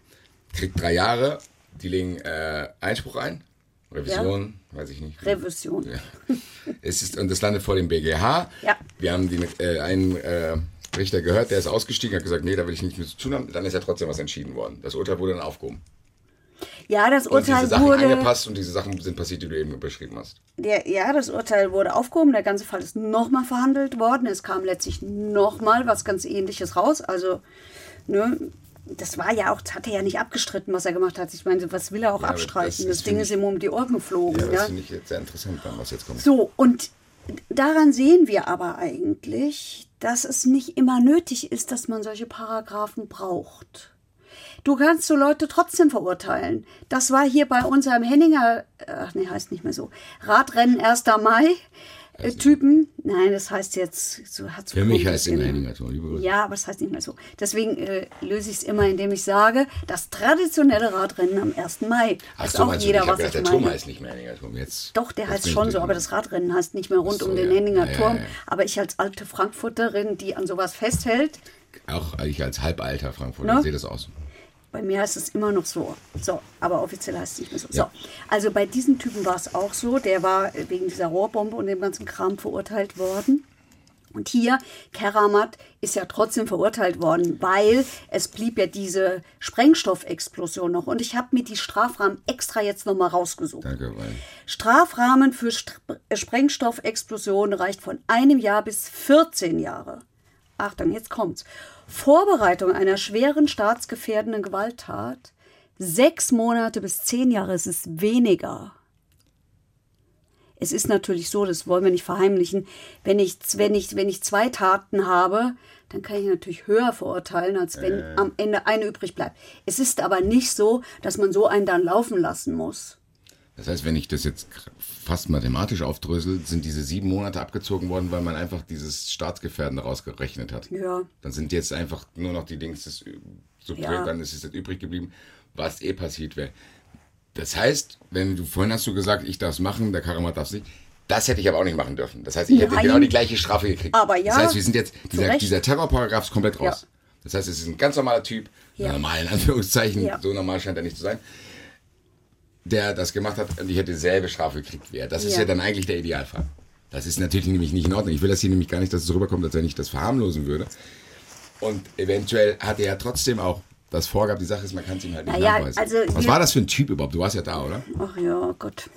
Kriegt drei Jahre, die legen äh, Einspruch ein. Revision, ja. weiß ich nicht. Revision. Ja. es ist, und das landet vor dem BGH. Ja. Wir haben den, äh, einen äh, Richter gehört, der ist ausgestiegen, hat gesagt, nee, da will ich nicht mehr zu tun haben. Dann ist ja trotzdem was entschieden worden. Das Urteil wurde dann aufgehoben. Ja, das Urteil und diese Sachen wurde angepasst und diese Sachen sind passiert, die du eben beschrieben hast. Der, ja, das Urteil wurde aufgehoben. Der ganze Fall ist nochmal verhandelt worden. Es kam letztlich nochmal was ganz Ähnliches raus. Also, ne, das war ja auch, hat er ja nicht abgestritten, was er gemacht hat. Ich meine, was will er auch ja, abstreiten? Das, das Ding ist ihm um die Ohren geflogen. Ja, das ja? finde ich jetzt sehr interessant, was jetzt kommt. So, und daran sehen wir aber eigentlich, dass es nicht immer nötig ist, dass man solche Paragraphen braucht. Du kannst so Leute trotzdem verurteilen. Das war hier bei unserem Henninger, ach nee, heißt nicht mehr so, Radrennen 1. Mai. Äh, Typen, nein, das heißt jetzt, so hat Für mich heißt es immer Henninger Tor, Ja, aber es heißt nicht mehr so. Deswegen äh, löse ich es immer, indem ich sage, das traditionelle Radrennen am 1. Mai. Ach so, auch jeder, was gedacht, der Turm heißt nicht mehr Henninger Turm. Jetzt, Doch, der heißt schon so, aber das Radrennen heißt nicht mehr rund so, um den ja. Henninger ja, Turm. Ja, aber ich als alte Frankfurterin, die an sowas festhält. Auch ich als halbalter Frankfurter ne? sehe das aus. Bei mir heißt es immer noch so. So, aber offiziell heißt es nicht mehr so. Ja. so. Also bei diesem Typen war es auch so. Der war wegen dieser Rohrbombe und dem ganzen Kram verurteilt worden. Und hier, Keramat ist ja trotzdem verurteilt worden, weil es blieb ja diese Sprengstoffexplosion noch. Und ich habe mir die Strafrahmen extra jetzt nochmal rausgesucht. Danke, weil Strafrahmen für St Sprengstoffexplosionen reicht von einem Jahr bis 14 Jahre. Achtung, jetzt kommt's. Vorbereitung einer schweren staatsgefährdenden Gewalttat, sechs Monate bis zehn Jahre, es ist weniger. Es ist natürlich so, das wollen wir nicht verheimlichen, wenn ich, wenn ich, wenn ich zwei Taten habe, dann kann ich natürlich höher verurteilen, als wenn äh. am Ende eine übrig bleibt. Es ist aber nicht so, dass man so einen dann laufen lassen muss. Das heißt, wenn ich das jetzt fast mathematisch aufdrösel, sind diese sieben Monate abgezogen worden, weil man einfach dieses Staatsgefährden rausgerechnet hat. Ja. Dann sind jetzt einfach nur noch die Dings, das, so ja. dann ist es jetzt übrig geblieben, was eh passiert wäre. Das heißt, wenn du vorhin hast du gesagt, ich darf es machen, der Karamat darf es nicht. Das hätte ich aber auch nicht machen dürfen. Das heißt, ich hätte Nein. genau die gleiche Strafe gekriegt. Aber ja. Das heißt, wir sind jetzt, dieser, dieser Terrorparagraf ist komplett raus. Ja. Das heißt, es ist ein ganz normaler Typ, ja. normal in Anführungszeichen, ja. so normal scheint er nicht zu sein, der das gemacht hat und ich hätte dieselbe Strafe gekriegt er. Das ist ja dann eigentlich der Idealfall. Das ist natürlich nämlich nicht in Ordnung. Ich will das hier nämlich gar nicht, dass es rüberkommt, als wenn ich das verharmlosen würde. Und eventuell hat er ja trotzdem auch das vorgab. Die Sache ist, man kann es ihm halt nicht naja, nachweisen. Also Was war das für ein Typ überhaupt? Du warst ja da, oder? Ach ja, Gott.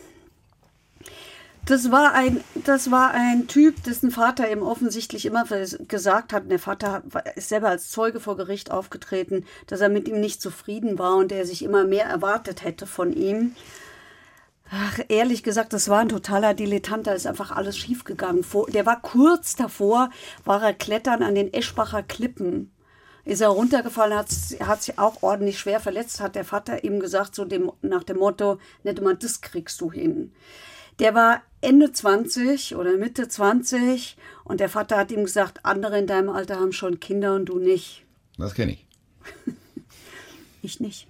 Das war ein, das war ein Typ, dessen Vater ihm offensichtlich immer gesagt hat, der Vater ist selber als Zeuge vor Gericht aufgetreten, dass er mit ihm nicht zufrieden war und er sich immer mehr erwartet hätte von ihm. Ach, ehrlich gesagt, das war ein totaler Dilettant, da ist einfach alles schiefgegangen. Der war kurz davor, war er klettern an den Eschbacher Klippen ist er runtergefallen, hat, hat sich auch ordentlich schwer verletzt, hat der Vater ihm gesagt, so dem, nach dem Motto, nicht mal das kriegst du hin. Der war Ende 20 oder Mitte 20 und der Vater hat ihm gesagt, andere in deinem Alter haben schon Kinder und du nicht. Das kenne ich. ich nicht.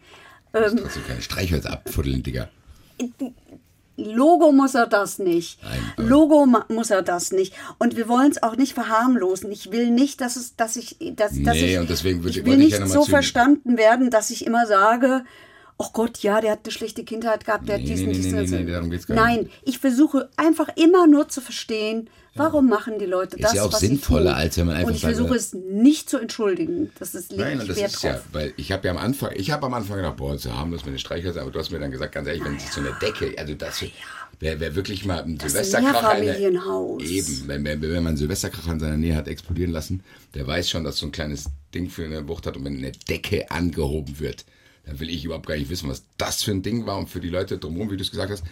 Du ähm, trotzdem keine Streichhölzer abfuddeln, Digga. Logo muss er das nicht. Nein, Logo muss er das nicht. Und wir wollen es auch nicht verharmlosen. Ich will nicht, dass es, dass ich, dass, nee, dass ich, und deswegen würde, ich will nicht ja so verstanden werden, dass ich immer sage, oh Gott, ja, der hat eine schlechte Kindheit gehabt, der nee, hat diesen, nee, diesen. Nee, nee, nee, darum geht's gar Nein, nicht. ich versuche einfach immer nur zu verstehen, warum ja. machen die Leute das, ist ja auch sinnvoller, als wenn man einfach Und ich versuche es nicht zu entschuldigen. Das ist Nein, und das ist ja, weil ich habe ja am Anfang, ich habe am Anfang gedacht, boah, so harmlos mit den Streichhölzer, aber du hast mir dann gesagt, ganz ehrlich, wenn sich so eine Decke, also das ja. Wer, wer wirklich mal ein Silvesterkracher in eben, wenn, wenn, wenn man einen Silvesterkracher in seiner Nähe hat explodieren lassen, der weiß schon, dass so ein kleines Ding für eine Wucht hat und wenn eine Decke angehoben wird, dann will ich überhaupt gar nicht wissen, was das für ein Ding war und für die Leute drumherum, wie du es gesagt hast.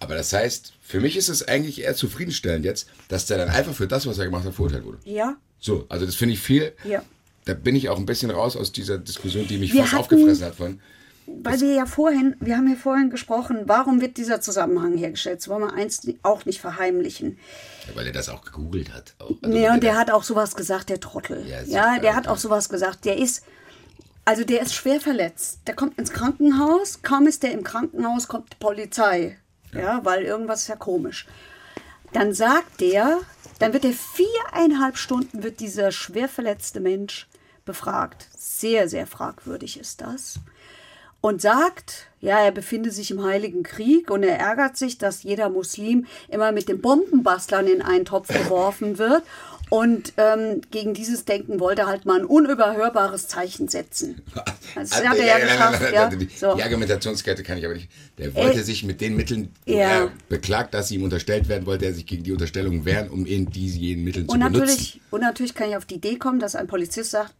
Aber das heißt, für mich ist es eigentlich eher zufriedenstellend jetzt, dass der dann einfach für das, was er gemacht hat, verurteilt wurde. Ja. So, also das finde ich viel. Ja. Da bin ich auch ein bisschen raus aus dieser Diskussion, die mich wir fast hatten, aufgefressen hat von. Weil wir ja vorhin, wir haben ja vorhin gesprochen, warum wird dieser Zusammenhang hergestellt? Das wollen wir eins auch nicht verheimlichen. Ja, weil er das auch gegoogelt hat. Auch. Also nee, und der, der hat auch sowas gesagt, der Trottel. Ja, ja der hat auch sowas gesagt. Der ist, also der ist schwer verletzt. Der kommt ins Krankenhaus. Kaum ist der im Krankenhaus, kommt die Polizei. Ja, ja weil irgendwas ist ja komisch. Dann sagt der, dann wird er viereinhalb Stunden wird dieser schwer verletzte Mensch befragt. Sehr, sehr fragwürdig ist das. Und sagt, ja, er befinde sich im Heiligen Krieg und er ärgert sich, dass jeder Muslim immer mit den Bombenbastlern in einen Topf geworfen wird und ähm, gegen dieses Denken wollte er halt mal ein unüberhörbares Zeichen setzen. Das also, hat er ja, geschafft. Ja. Die, so. die Argumentationskette kann ich aber nicht. Der wollte äh, sich mit den Mitteln, ja. er beklagt, dass sie ihm unterstellt werden, wollte er sich gegen die Unterstellung wehren, um eben diese jenen Mittel zu benutzen. Und natürlich kann ich auf die Idee kommen, dass ein Polizist sagt,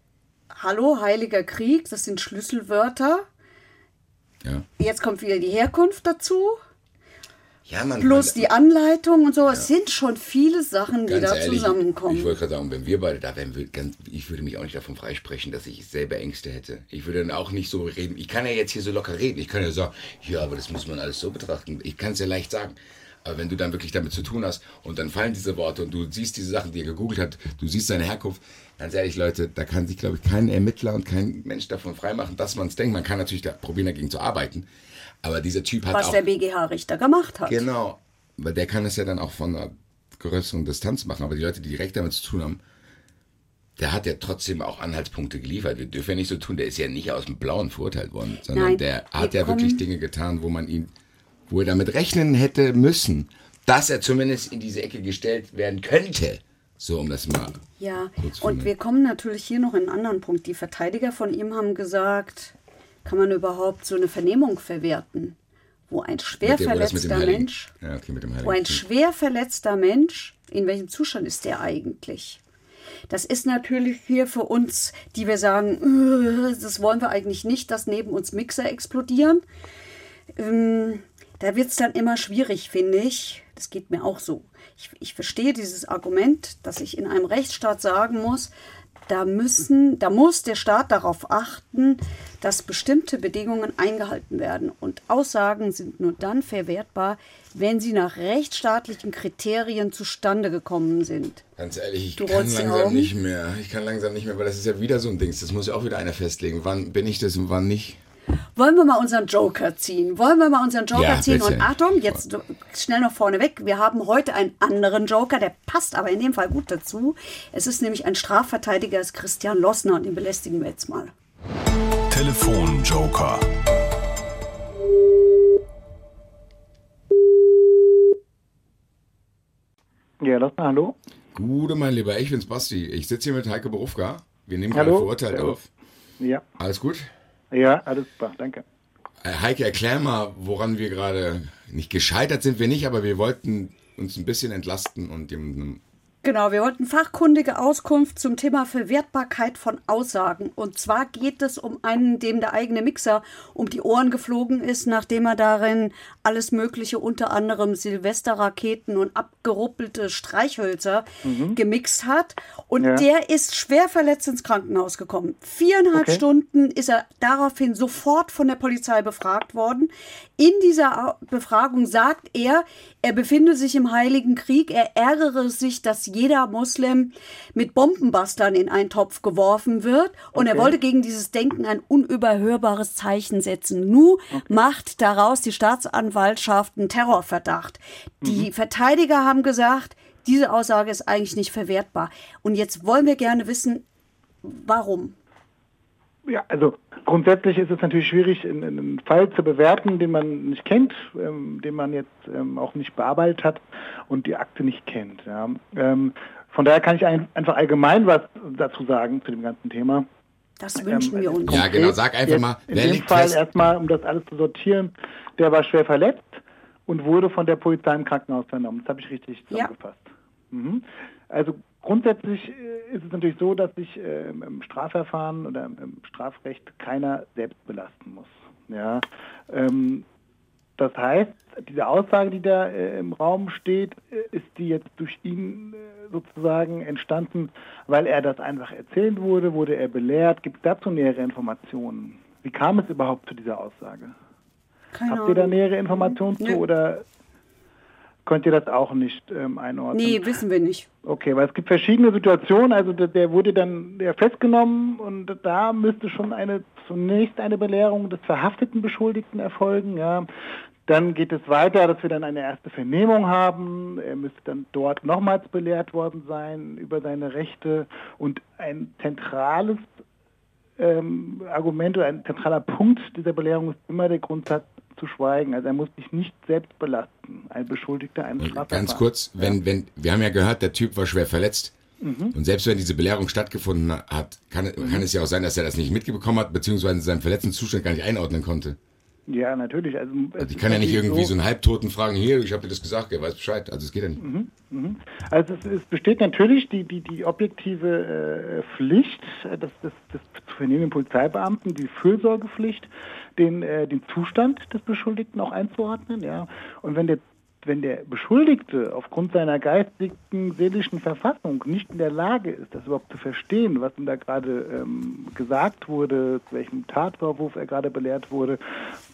Hallo, Heiliger Krieg, das sind Schlüsselwörter. Ja. Jetzt kommt wieder die Herkunft dazu. Ja, man, Plus die Anleitung und so. Ja. Es sind schon viele Sachen, die da ehrlich, zusammenkommen. Ich wollte gerade sagen, wenn wir beide da wären, ich würde mich auch nicht davon freisprechen, dass ich selber Ängste hätte. Ich würde dann auch nicht so reden. Ich kann ja jetzt hier so locker reden. Ich kann ja sagen, ja, aber das muss man alles so betrachten. Ich kann es ja leicht sagen. Aber wenn du dann wirklich damit zu tun hast und dann fallen diese Worte und du siehst diese Sachen, die er gegoogelt hat, du siehst seine Herkunft, ganz ehrlich, Leute, da kann sich, glaube ich, kein Ermittler und kein Mensch davon freimachen, dass man es denkt. Man kann natürlich da probieren, dagegen zu arbeiten. Aber dieser Typ hat Was auch, der BGH-Richter gemacht hat. Genau. Weil der kann es ja dann auch von einer größeren Distanz machen. Aber die Leute, die direkt damit zu tun haben, der hat ja trotzdem auch Anhaltspunkte geliefert. Wir dürfen ja nicht so tun, der ist ja nicht aus dem Blauen verurteilt worden, sondern Nein, der hat ja wirklich Dinge getan, wo man ihn, wo er damit rechnen hätte müssen, dass er zumindest in diese Ecke gestellt werden könnte. So, um das mal. Ja, und wir kommen natürlich hier noch in einen anderen Punkt. Die Verteidiger von ihm haben gesagt, kann man überhaupt so eine Vernehmung verwerten, wo ein schwer verletzter Mensch, ja, okay, wo ein schwer verletzter Mensch, in welchem Zustand ist der eigentlich? Das ist natürlich hier für uns, die wir sagen, das wollen wir eigentlich nicht, dass neben uns Mixer explodieren. Ähm, da wird es dann immer schwierig, finde ich. Das geht mir auch so. Ich, ich verstehe dieses Argument, dass ich in einem Rechtsstaat sagen muss, da müssen, da muss der Staat darauf achten, dass bestimmte Bedingungen eingehalten werden. Und Aussagen sind nur dann verwertbar, wenn sie nach rechtsstaatlichen Kriterien zustande gekommen sind. Ganz ehrlich, ich du kann langsam nicht mehr. Ich kann langsam nicht mehr, weil das ist ja wieder so ein Ding. Das muss ja auch wieder einer festlegen. Wann bin ich das und wann nicht? Wollen wir mal unseren Joker ziehen? Wollen wir mal unseren Joker ja, ziehen? Und Achtung, jetzt schnell noch vorneweg. Wir haben heute einen anderen Joker, der passt aber in dem Fall gut dazu. Es ist nämlich ein Strafverteidiger, ist Christian Lossner und den belästigen wir jetzt mal. Telefon-Joker. Ja, Lossner, hallo. Gute, mein Lieber, ich bin's Basti. Ich sitze hier mit Heike Berufka. Wir nehmen gerade verurteilt auf. Ja. Alles gut? Ja, alles super, danke. Äh, Heike, erklär mal, woran wir gerade nicht gescheitert sind wir nicht, aber wir wollten uns ein bisschen entlasten und dem Genau, wir wollten fachkundige Auskunft zum Thema Verwertbarkeit von Aussagen. Und zwar geht es um einen, dem der eigene Mixer um die Ohren geflogen ist, nachdem er darin alles Mögliche, unter anderem Silvesterraketen und abgeruppelte Streichhölzer mhm. gemixt hat. Und ja. der ist schwer verletzt ins Krankenhaus gekommen. Viereinhalb okay. Stunden ist er daraufhin sofort von der Polizei befragt worden. In dieser Befragung sagt er, er befinde sich im Heiligen Krieg, er ärgere sich, dass jeder Muslim mit Bombenbastern in einen Topf geworfen wird. Und okay. er wollte gegen dieses Denken ein unüberhörbares Zeichen setzen. Nu okay. macht daraus die Staatsanwaltschaft einen Terrorverdacht. Die mhm. Verteidiger haben gesagt, diese Aussage ist eigentlich nicht verwertbar. Und jetzt wollen wir gerne wissen, warum. Ja, also grundsätzlich ist es natürlich schwierig, einen Fall zu bewerten, den man nicht kennt, ähm, den man jetzt ähm, auch nicht bearbeitet hat und die Akte nicht kennt. Ja. Ähm, von daher kann ich ein, einfach allgemein was dazu sagen zu dem ganzen Thema. Das wünschen ähm, wir uns. Ja, genau. Sag einfach mal, wer in dem liegt Fall fest? erstmal, um das alles zu sortieren, der war schwer verletzt und wurde von der Polizei im Krankenhaus vernommen. Das habe ich richtig zusammengefasst. Ja. Mhm. Also Grundsätzlich äh, ist es natürlich so, dass sich äh, im Strafverfahren oder im Strafrecht keiner selbst belasten muss. Ja, ähm, das heißt, diese Aussage, die da äh, im Raum steht, ist die jetzt durch ihn sozusagen entstanden, weil er das einfach erzählt wurde, wurde er belehrt. Gibt es dazu nähere Informationen? Wie kam es überhaupt zu dieser Aussage? Keine Habt ihr da nähere Informationen zu oder könnt ihr das auch nicht ähm, einordnen? Nee, wissen wir nicht. Okay, weil es gibt verschiedene Situationen. Also der, der wurde dann der festgenommen und da müsste schon eine zunächst eine Belehrung des verhafteten Beschuldigten erfolgen. Ja. Dann geht es weiter, dass wir dann eine erste Vernehmung haben. Er müsste dann dort nochmals belehrt worden sein über seine Rechte. Und ein zentrales ähm, Argument oder ein zentraler Punkt dieser Belehrung ist immer der Grundsatz zu schweigen. Also er muss sich nicht selbst belasten, ein Beschuldigter eines Strafverfahrens. Ganz kurz, wenn, wenn, wir haben ja gehört, der Typ war schwer verletzt. Mhm. Und selbst wenn diese Belehrung stattgefunden hat, kann, mhm. kann es ja auch sein, dass er das nicht mitbekommen hat, beziehungsweise seinen verletzten Zustand gar nicht einordnen konnte. Ja, natürlich. Also, also ich kann ja nicht irgendwie so, so einen Halbtoten fragen, hier, ich habe dir das gesagt, er weiß Bescheid. Also es geht ja nicht. Mhm, mhm. Also es, es, besteht natürlich die, die, die objektive äh, Pflicht äh, des, des, des zu vernehmenden Polizeibeamten, die Fürsorgepflicht, den, äh, den Zustand des Beschuldigten auch einzuordnen. Ja. Und wenn der wenn der Beschuldigte aufgrund seiner geistigen, seelischen Verfassung nicht in der Lage ist, das überhaupt zu verstehen, was ihm da gerade ähm, gesagt wurde, zu welchem Tatvorwurf er gerade belehrt wurde,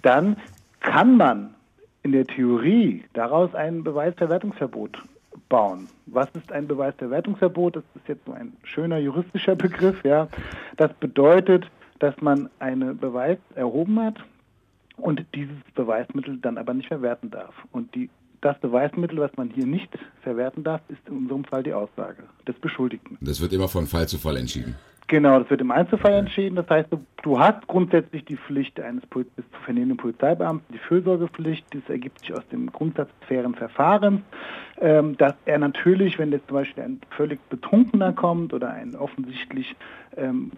dann kann man in der Theorie daraus ein Beweisverwertungsverbot bauen. Was ist ein Beweisverwertungsverbot? Das ist jetzt so ein schöner juristischer Begriff. Ja. Das bedeutet, dass man einen Beweis erhoben hat und dieses Beweismittel dann aber nicht verwerten darf. Und die das Beweismittel, was man hier nicht verwerten darf, ist in unserem Fall die Aussage des Beschuldigten. Das wird immer von Fall zu Fall entschieden. Genau, das wird im Einzelfall entschieden. Das heißt, du, hast grundsätzlich die Pflicht eines Pol zu vernehmenden Polizeibeamten, die Fürsorgepflicht. Das ergibt sich aus dem Grundsatz des fairen Verfahrens, ähm, dass er natürlich, wenn jetzt zum Beispiel ein völlig Betrunkener kommt oder ein offensichtlich ähm,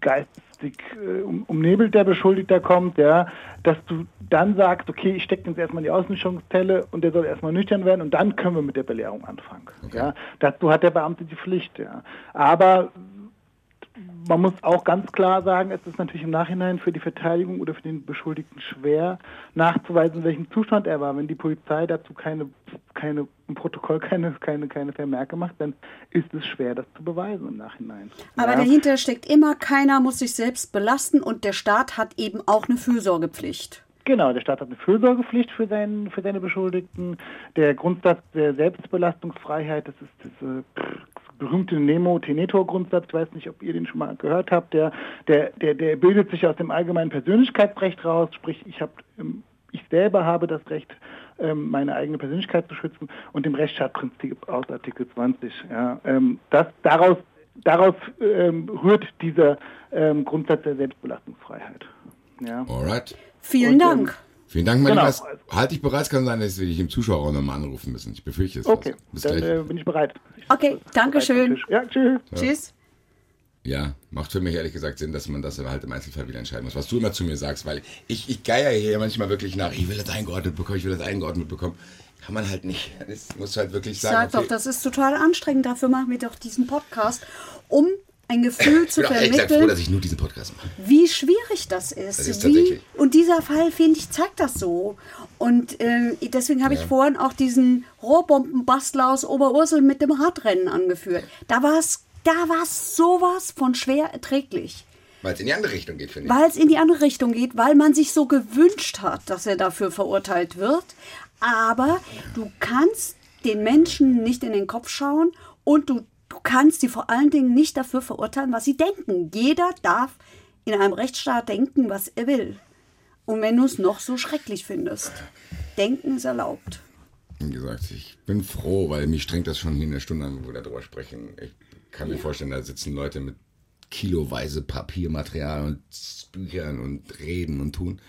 geistig äh, um, umnebelt der Beschuldigter kommt, ja, dass du dann sagst, okay, ich stecke jetzt erstmal in die Außenschungszelle und der soll erstmal nüchtern werden und dann können wir mit der Belehrung anfangen. Okay. Ja. Dazu hat der Beamte die Pflicht, ja. Aber man muss auch ganz klar sagen, es ist natürlich im Nachhinein für die Verteidigung oder für den Beschuldigten schwer nachzuweisen, in welchem Zustand er war. Wenn die Polizei dazu keine, keine im Protokoll keine, keine, keine Vermerke macht, dann ist es schwer, das zu beweisen im Nachhinein. Aber ja. dahinter steckt immer, keiner muss sich selbst belasten und der Staat hat eben auch eine Fürsorgepflicht. Genau, der Staat hat eine Fürsorgepflicht für, seinen, für seine Beschuldigten. Der Grundsatz der Selbstbelastungsfreiheit, das ist diese berühmte Nemo-Tenetor-Grundsatz, ich weiß nicht, ob ihr den schon mal gehört habt, der, der, der, der bildet sich aus dem allgemeinen Persönlichkeitsrecht raus, sprich, ich, hab, ähm, ich selber habe das Recht, meine eigene Persönlichkeit zu schützen und dem Rechtsstaatsprinzip aus Artikel 20. Ja, ähm, das, daraus daraus ähm, rührt dieser ähm, Grundsatz der Selbstbelastungsfreiheit. Ja. Alright. Vielen und, Dank. Ähm, Vielen Dank, mein genau. Lieber. Halt dich bereit, es kann sein, dass wir dich im Zuschauerraum nochmal anrufen müssen. Ich befürchte es. Okay, Bis dann äh, bin ich bereit. Okay, danke schön. Ja, tschüss. Ja. Tschüss. Ja, macht für mich ehrlich gesagt Sinn, dass man das halt im Einzelfall wieder entscheiden muss. Was du immer zu mir sagst, weil ich, ich geier hier manchmal wirklich nach, ich will das eingeordnet bekommen, ich will das eingeordnet bekommen. Kann man halt nicht. Das muss halt wirklich sagen. Sag okay. doch, das ist total anstrengend. Dafür machen wir doch diesen Podcast, um ein Gefühl zu vermitteln. Ich bin froh, dass ich nur diesen Podcast mache. Wie schwierig das ist. Das ist Wie, und dieser Fall, finde ich, zeigt das so. Und äh, deswegen habe ja. ich vorhin auch diesen Rohrbombenbastler aus Oberursel mit dem Radrennen angeführt. Da war es da war's sowas von schwer erträglich. Weil es in die andere Richtung geht, finde ich. Weil es in die andere Richtung geht, weil man sich so gewünscht hat, dass er dafür verurteilt wird. Aber du kannst den Menschen nicht in den Kopf schauen und du Du kannst sie vor allen Dingen nicht dafür verurteilen, was sie denken. Jeder darf in einem Rechtsstaat denken, was er will. Und wenn du es noch so schrecklich findest, denken ist erlaubt. Wie gesagt, ich bin froh, weil mich strengt das schon hier eine Stunde an, wo wir darüber sprechen. Ich kann mir ja. vorstellen, da sitzen Leute mit kiloweise Papiermaterial und Büchern und reden und tun.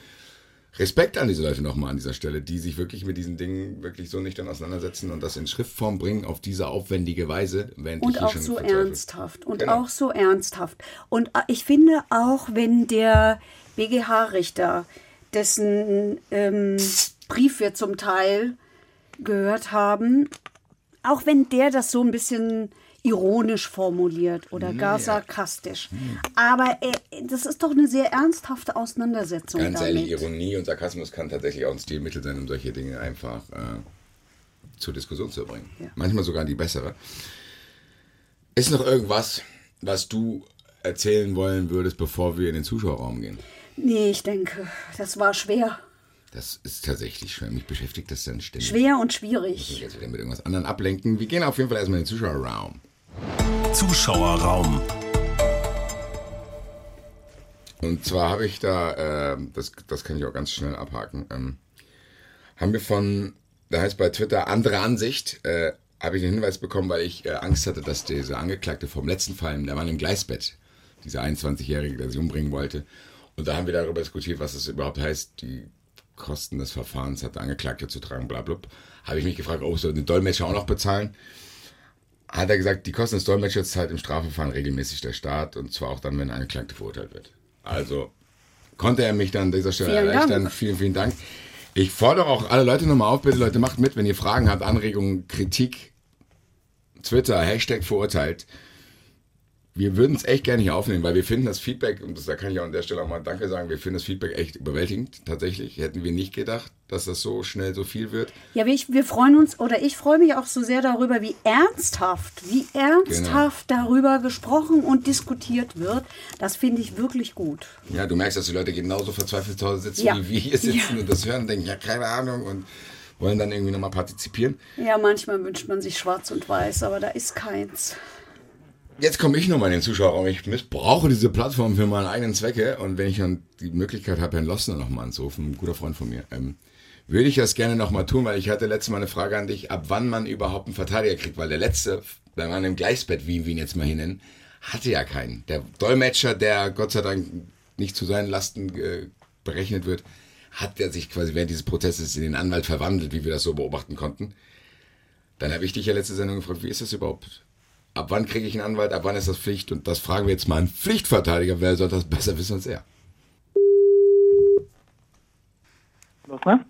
Respekt an diese Leute nochmal an dieser Stelle, die sich wirklich mit diesen Dingen wirklich so nicht dann auseinandersetzen und das in Schriftform bringen auf diese aufwendige Weise. Und auch so ernsthaft. Und genau. auch so ernsthaft. Und äh, ich finde auch, wenn der BGH-Richter, dessen ähm, Brief wir zum Teil gehört haben, auch wenn der das so ein bisschen ironisch formuliert oder gar sarkastisch. Aber äh, das ist doch eine sehr ernsthafte Auseinandersetzung. Ganz damit. ehrlich, Ironie und Sarkasmus kann tatsächlich auch ein Stilmittel sein, um solche Dinge einfach äh, zur Diskussion zu bringen. Ja. Manchmal sogar die bessere. Ist noch irgendwas, was du erzählen wollen würdest, bevor wir in den Zuschauerraum gehen? Nee, ich denke, das war schwer. Das ist tatsächlich schwer. Mich beschäftigt das dann ständig. Schwer und schwierig. Ich muss mich jetzt wieder mit irgendwas anderem ablenken. Wir gehen auf jeden Fall erstmal in den Zuschauerraum. Zuschauerraum. Und zwar habe ich da, äh, das, das kann ich auch ganz schnell abhaken, ähm, haben wir von, da heißt bei Twitter andere Ansicht, äh, habe ich einen Hinweis bekommen, weil ich äh, Angst hatte, dass dieser Angeklagte vom letzten Fall, der Mann im Gleisbett, dieser 21-Jährige, der sich umbringen wollte. Und da haben wir darüber diskutiert, was das überhaupt heißt, die Kosten des Verfahrens hat der Angeklagte zu tragen, bla bla. Habe ich mich gefragt, ob oh, so eine Dolmetscher auch noch bezahlen hat er gesagt, die Kosten des Dolmetschers zahlt im Strafverfahren regelmäßig der Staat und zwar auch dann, wenn ein Angeklagter verurteilt wird. Also konnte er mich dann an dieser Stelle vielen erleichtern. Dank. Vielen, vielen Dank. Ich fordere auch alle Leute nochmal auf, bitte Leute, macht mit, wenn ihr Fragen habt, Anregungen, Kritik, Twitter, Hashtag verurteilt wir würden es echt gerne hier aufnehmen, weil wir finden das Feedback, und das, da kann ich auch an der Stelle auch mal Danke sagen, wir finden das Feedback echt überwältigend, tatsächlich. Hätten wir nicht gedacht, dass das so schnell so viel wird. Ja, wir, wir freuen uns, oder ich freue mich auch so sehr darüber, wie ernsthaft, wie ernsthaft genau. darüber gesprochen und diskutiert wird. Das finde ich wirklich gut. Ja, du merkst, dass die Leute genauso verzweifelt zu Hause sitzen, ja. wie wir hier sitzen ja. und das hören und denken, ja, keine Ahnung und wollen dann irgendwie nochmal partizipieren. Ja, manchmal wünscht man sich schwarz und weiß, aber da ist keins. Jetzt komme ich nochmal in den Zuschauerraum. Ich missbrauche diese Plattform für meine eigenen Zwecke und wenn ich dann die Möglichkeit habe, Herrn Lossner nochmal anzurufen, ein guter Freund von mir, ähm, würde ich das gerne nochmal tun, weil ich hatte letztes Mal eine Frage an dich, ab wann man überhaupt einen Verteidiger kriegt, weil der letzte, wenn man im Gleichsbett, wie wir ihn jetzt mal hier nennen, hatte ja keinen. Der Dolmetscher, der Gott sei Dank nicht zu seinen Lasten äh, berechnet wird, hat er sich quasi während dieses Prozesses in den Anwalt verwandelt, wie wir das so beobachten konnten. Dann habe ich dich ja letzte Sendung gefragt, wie ist das überhaupt? ab wann kriege ich einen Anwalt, ab wann ist das Pflicht? Und das fragen wir jetzt mal einen Pflichtverteidiger. Wer soll das besser wissen als er? Los, ne?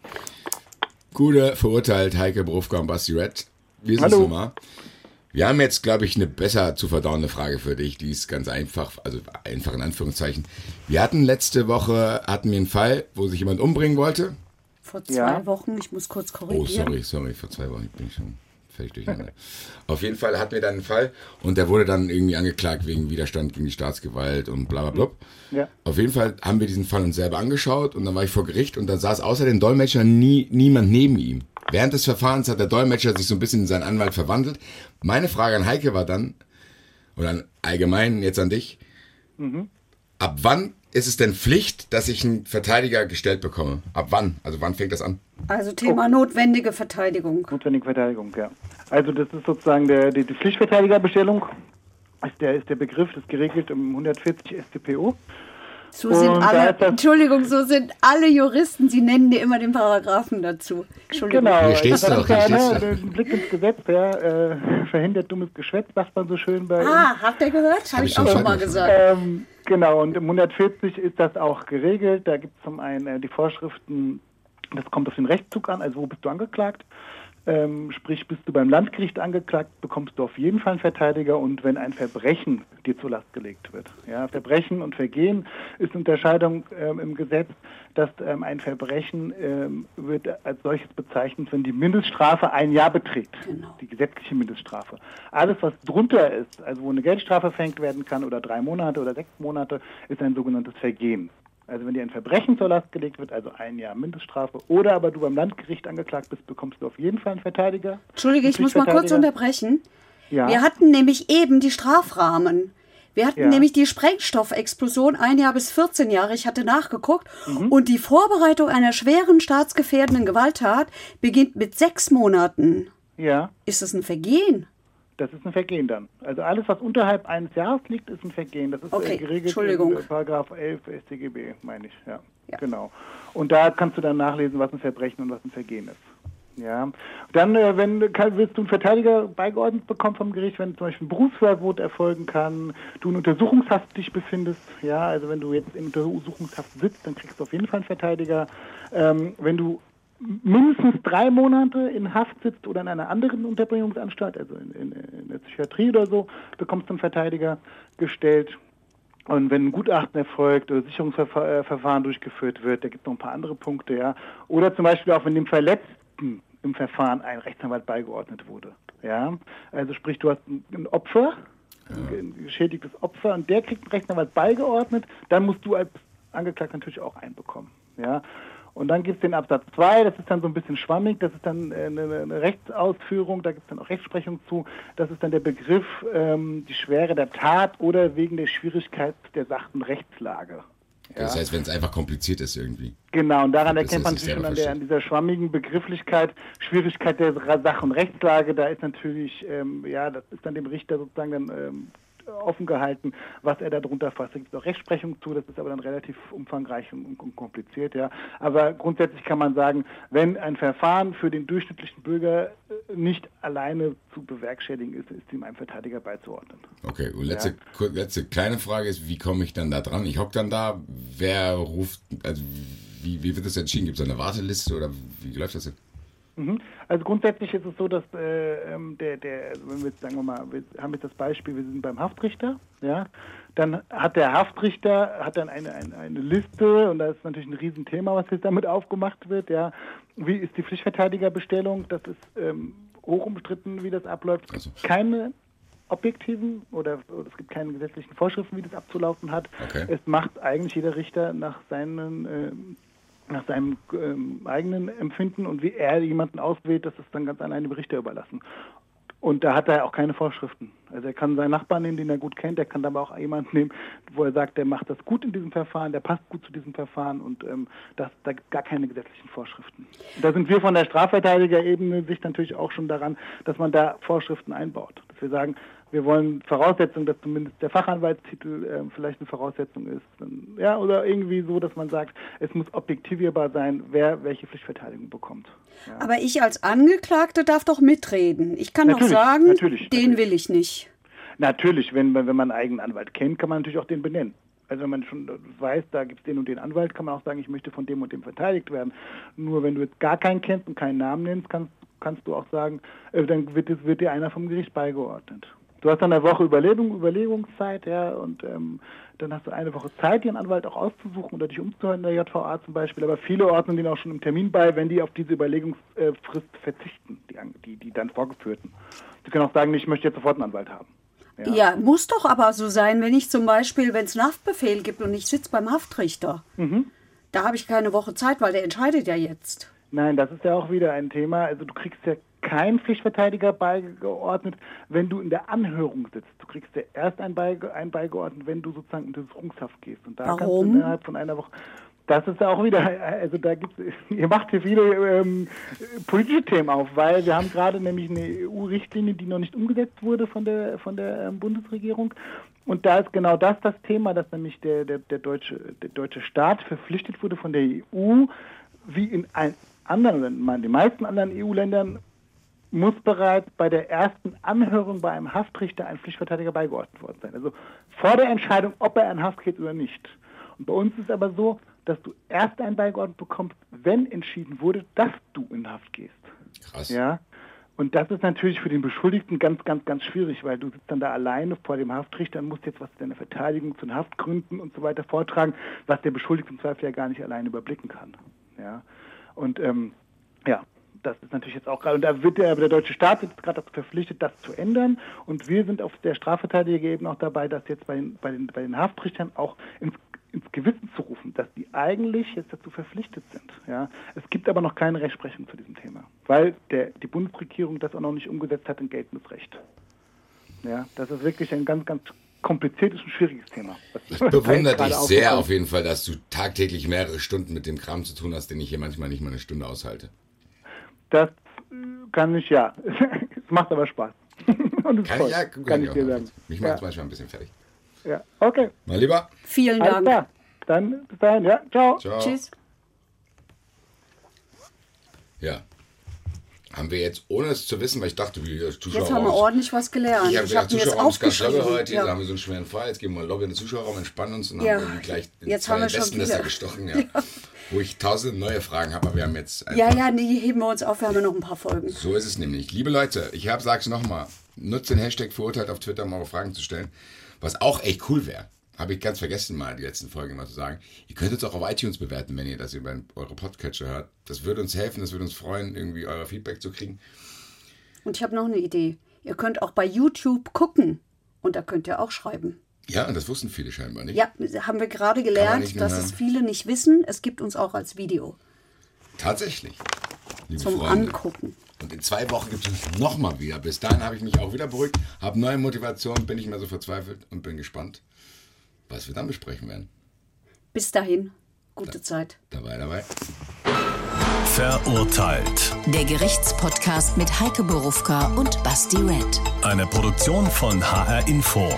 Gute, verurteilt Heike Berufka und Basti Red. Wir sind nochmal. Wir haben jetzt, glaube ich, eine besser zu verdauende Frage für dich. Die ist ganz einfach, also einfach in Anführungszeichen. Wir hatten letzte Woche, hatten wir einen Fall, wo sich jemand umbringen wollte. Vor zwei ja. Wochen, ich muss kurz korrigieren. Oh, sorry, sorry, vor zwei Wochen bin ich schon völlig durcheinander. Auf jeden Fall hatten wir dann einen Fall und der wurde dann irgendwie angeklagt wegen Widerstand gegen die Staatsgewalt und bla bla bla. Ja. Auf jeden Fall haben wir diesen Fall uns selber angeschaut und dann war ich vor Gericht und da saß außer den Dolmetschern nie, niemand neben ihm. Während des Verfahrens hat der Dolmetscher sich so ein bisschen in seinen Anwalt verwandelt. Meine Frage an Heike war dann, oder allgemein jetzt an dich, mhm. ab wann ist es denn Pflicht, dass ich einen Verteidiger gestellt bekomme? Ab wann? Also wann fängt das an? Also Thema oh. notwendige Verteidigung. Notwendige Verteidigung, ja. Also das ist sozusagen der, die, die Pflichtverteidigerbestellung. Ist der, ist der Begriff, das ist geregelt im 140 StPO. So sind alle, Entschuldigung, so sind alle Juristen, sie nennen dir immer den Paragraphen dazu. Entschuldigung. Genau, hier steht es doch. Ja, ne, ein Blick ins Gesetz, ja, äh, verhindert dummes Geschwätz, sagt man so schön bei Ah, habt ihr gehört? Habe hab ich auch schon mal gesagt. Ähm, genau, und im 140 ist das auch geregelt. Da gibt es zum einen äh, die Vorschriften, das kommt auf den Rechtszug an, also wo bist du angeklagt? Ähm, sprich, bist du beim Landgericht angeklagt, bekommst du auf jeden Fall einen Verteidiger und wenn ein Verbrechen dir zur Last gelegt wird. Ja, Verbrechen und Vergehen ist Unterscheidung ähm, im Gesetz, dass ähm, ein Verbrechen ähm, wird als solches bezeichnet, wenn die Mindeststrafe ein Jahr beträgt. Genau. Die gesetzliche Mindeststrafe. Alles, was drunter ist, also wo eine Geldstrafe verhängt werden kann oder drei Monate oder sechs Monate, ist ein sogenanntes Vergehen. Also wenn dir ein Verbrechen zur Last gelegt wird, also ein Jahr Mindeststrafe, oder aber du beim Landgericht angeklagt bist, bekommst du auf jeden Fall einen Verteidiger. Entschuldige, ich muss mal kurz unterbrechen. Ja. Wir hatten nämlich eben die Strafrahmen. Wir hatten ja. nämlich die Sprengstoffexplosion ein Jahr bis 14 Jahre. Ich hatte nachgeguckt. Mhm. Und die Vorbereitung einer schweren staatsgefährdenden Gewalttat beginnt mit sechs Monaten. Ja. Ist das ein Vergehen? Das ist ein Vergehen dann. Also alles, was unterhalb eines Jahres liegt, ist ein Vergehen. Das ist äh, okay. geregelt Entschuldigung. in Paragraph 11 StGB, meine ich. Ja. ja. Genau. Und da kannst du dann nachlesen, was ein Verbrechen und was ein Vergehen ist. Ja. Dann, äh, wenn willst du einen Verteidiger beigeordnet bekommen vom Gericht, wenn zum Beispiel ein Berufsverbot erfolgen kann, du in Untersuchungshaft dich befindest, ja, also wenn du jetzt in Untersuchungshaft sitzt, dann kriegst du auf jeden Fall einen Verteidiger. Ähm, wenn du mindestens drei Monate in Haft sitzt oder in einer anderen Unterbringungsanstalt, also in, in, in der Psychiatrie oder so, bekommst du einen Verteidiger gestellt. Und wenn ein Gutachten erfolgt oder Sicherungsverfahren durchgeführt wird, da gibt es noch ein paar andere Punkte, ja. Oder zum Beispiel auch, wenn dem Verletzten im Verfahren ein Rechtsanwalt beigeordnet wurde. Ja, also sprich, du hast ein Opfer, ein geschädigtes Opfer, und der kriegt einen Rechtsanwalt beigeordnet, dann musst du als Angeklagter natürlich auch einen bekommen. Ja, und dann gibt es den Absatz 2, das ist dann so ein bisschen schwammig, das ist dann äh, eine, Rechtsausführung, da gibt es dann auch Rechtsprechung zu. Das ist dann der Begriff ähm, die Schwere der Tat oder wegen der Schwierigkeit der sachten Rechtslage. Ja. Das heißt, wenn es einfach kompliziert ist irgendwie. Genau, und daran erkennt man sich schon an, der, an, dieser schwammigen Begrifflichkeit, Schwierigkeit der Sach- und Rechtslage, da ist natürlich, ähm, ja, das ist dann dem Richter sozusagen dann ähm, offen gehalten, was er darunter fasst. Da gibt es auch Rechtsprechung zu, das ist aber dann relativ umfangreich und, und kompliziert, ja. Aber grundsätzlich kann man sagen, wenn ein Verfahren für den durchschnittlichen Bürger äh, nicht alleine zu bewerkstelligen ist, ist ihm ein Verteidiger beizuordnen. Okay, und letzte, ja. letzte kleine Frage ist, wie komme ich dann da dran? Ich hocke dann da, wer ruft, also wie, wie wird das entschieden? Gibt es eine Warteliste oder wie läuft das denn? Mhm. Also grundsätzlich ist es so, dass äh, ähm, der, der, also wenn wir jetzt sagen wir mal, wir haben jetzt das Beispiel, wir sind beim Haftrichter, ja, dann hat der Haftrichter hat dann eine, eine, eine Liste und das ist natürlich ein Riesenthema, was jetzt damit aufgemacht wird, ja. Wie ist die Pflichtverteidigerbestellung? Das ist ähm, hoch umstritten, wie das abläuft. Also. Keine objektiven oder, oder, es gibt keine gesetzlichen Vorschriften, wie das abzulaufen hat. Okay. Es macht eigentlich jeder Richter nach seinen äh, nach seinem ähm, eigenen Empfinden und wie er jemanden auswählt, das ist dann ganz allein dem Richter überlassen. Und da hat er auch keine Vorschriften. Also er kann seinen Nachbarn nehmen, den er gut kennt, er kann aber auch jemanden nehmen, wo er sagt, der macht das gut in diesem Verfahren, der passt gut zu diesem Verfahren und ähm, das, da gibt es gar keine gesetzlichen Vorschriften. Und da sind wir von der Strafverteidigerebene sich natürlich auch schon daran, dass man da Vorschriften einbaut. Dass wir sagen, wir wollen Voraussetzungen, dass zumindest der Fachanwaltstitel äh, vielleicht eine Voraussetzung ist. Ja, oder irgendwie so, dass man sagt, es muss objektivierbar sein, wer welche Pflichtverteidigung bekommt. Ja. Aber ich als Angeklagte darf doch mitreden. Ich kann natürlich, doch sagen, natürlich, den natürlich. will ich nicht. Natürlich, wenn, wenn man einen eigenen Anwalt kennt, kann man natürlich auch den benennen. Also wenn man schon weiß, da gibt es den und den Anwalt, kann man auch sagen, ich möchte von dem und dem verteidigt werden. Nur wenn du jetzt gar keinen kennst und keinen Namen nennst, kannst, kannst du auch sagen, äh, dann wird, wird dir einer vom Gericht beigeordnet. Du hast dann eine Woche Überlegung, Überlegungszeit, ja, und ähm, dann hast du eine Woche Zeit, den Anwalt auch auszusuchen oder dich umzuhören in der JVA zum Beispiel. Aber viele ordnen den auch schon im Termin bei, wenn die auf diese Überlegungsfrist verzichten, die, die, die dann vorgeführten. Sie können auch sagen, ich möchte jetzt sofort einen Anwalt haben. Ja. ja, muss doch aber so sein, wenn ich zum Beispiel, wenn es einen Haftbefehl gibt und ich sitze beim Haftrichter. Mhm. Da habe ich keine Woche Zeit, weil der entscheidet ja jetzt. Nein, das ist ja auch wieder ein Thema. Also du kriegst ja keinen Pflichtverteidiger beigeordnet, wenn du in der Anhörung sitzt. Du kriegst ja erst einen, beige, einen beigeordnet, wenn du sozusagen in Untersuchungshaft gehst. Und da Warum? kannst du innerhalb von einer Woche. Das ist ja auch wieder, also da gibt ihr macht hier viele ähm, politische Themen auf, weil wir haben gerade nämlich eine EU-Richtlinie, die noch nicht umgesetzt wurde von der von der ähm, Bundesregierung. Und da ist genau das das Thema, dass nämlich der, der, der, deutsche, der deutsche Staat verpflichtet wurde von der EU, wie in ein anderen, in den meisten anderen EU-Ländern muss bereits bei der ersten Anhörung bei einem Haftrichter ein Pflichtverteidiger beigeordnet worden sein. Also vor der Entscheidung, ob er in Haft geht oder nicht. Und bei uns ist es aber so, dass du erst einen beigeordnet bekommst, wenn entschieden wurde, dass du in Haft gehst. Krass. Ja. Und das ist natürlich für den Beschuldigten ganz, ganz, ganz schwierig, weil du sitzt dann da alleine vor dem Haftrichter und musst jetzt was zu deiner Verteidigung, zu den Haftgründen und so weiter vortragen, was der Beschuldigte im Zweifel ja gar nicht alleine überblicken kann. Ja. Und ähm, ja, das ist natürlich jetzt auch gerade, und da wird der, der deutsche Staat jetzt gerade dazu verpflichtet, das zu ändern. Und wir sind auf der Strafverteidigerebene auch dabei, das jetzt bei den, bei den, bei den Haftrichtern auch ins, ins Gewissen zu rufen, dass die eigentlich jetzt dazu verpflichtet sind. Ja. Es gibt aber noch keine Rechtsprechung zu diesem Thema, weil der, die Bundesregierung das auch noch nicht umgesetzt hat in geltendes Recht. Ja, das ist wirklich ein ganz, ganz kompliziertes und schwieriges Thema. Ich bewundere dich sehr auf jeden Fall, dass du tagtäglich mehrere Stunden mit dem Kram zu tun hast, den ich hier manchmal nicht mal eine Stunde aushalte. Das kann ich ja. es macht aber Spaß. Und es kann, ich, ja, kann, kann ich dir sagen. Mich macht es manchmal ein bisschen fertig. Ja, okay. Mal lieber. Vielen Dank. Alles Dann bis dahin, ja. Ciao. Ciao. Tschüss. Ja. Haben wir jetzt, ohne es zu wissen, weil ich dachte, wie Zuschauer. Jetzt haben wir ordentlich was gelernt. Ich habe gedacht, Zuschauerraum ist ganz locker heute. Ja. Da haben wir so einen schweren Fall. Jetzt gehen wir mal Lobby in den Zuschauerraum, entspannen uns und ja. haben gleich den jetzt haben wir schon wieder. gestochen. Ja. ja wo ich tausend neue Fragen habe, aber wir haben jetzt. Ja, ja, die heben wir uns auf, wir haben ja noch ein paar Folgen. So ist es nämlich. Liebe Leute, ich habe, sag's nochmal, nutzt den Hashtag verurteilt auf Twitter, um eure Fragen zu stellen. Was auch echt cool wäre, habe ich ganz vergessen mal die letzten Folgen mal zu sagen. Ihr könnt uns auch auf iTunes bewerten, wenn ihr das über eure Podcatcher hört. Das würde uns helfen, das würde uns freuen, irgendwie euer Feedback zu kriegen. Und ich habe noch eine Idee. Ihr könnt auch bei YouTube gucken und da könnt ihr auch schreiben. Ja, und das wussten viele scheinbar nicht. Ja, haben wir gerade gelernt, dass es viele nicht wissen. Es gibt uns auch als Video. Tatsächlich. Zum Freunde. Angucken. Und in zwei Wochen gibt es uns nochmal wieder. Bis dahin habe ich mich auch wieder beruhigt, habe neue Motivation, bin nicht mehr so verzweifelt und bin gespannt, was wir dann besprechen werden. Bis dahin, gute da, Zeit. Dabei, dabei. Verurteilt. Der Gerichtspodcast mit Heike Borufka und Basti Red. Eine Produktion von HR Info.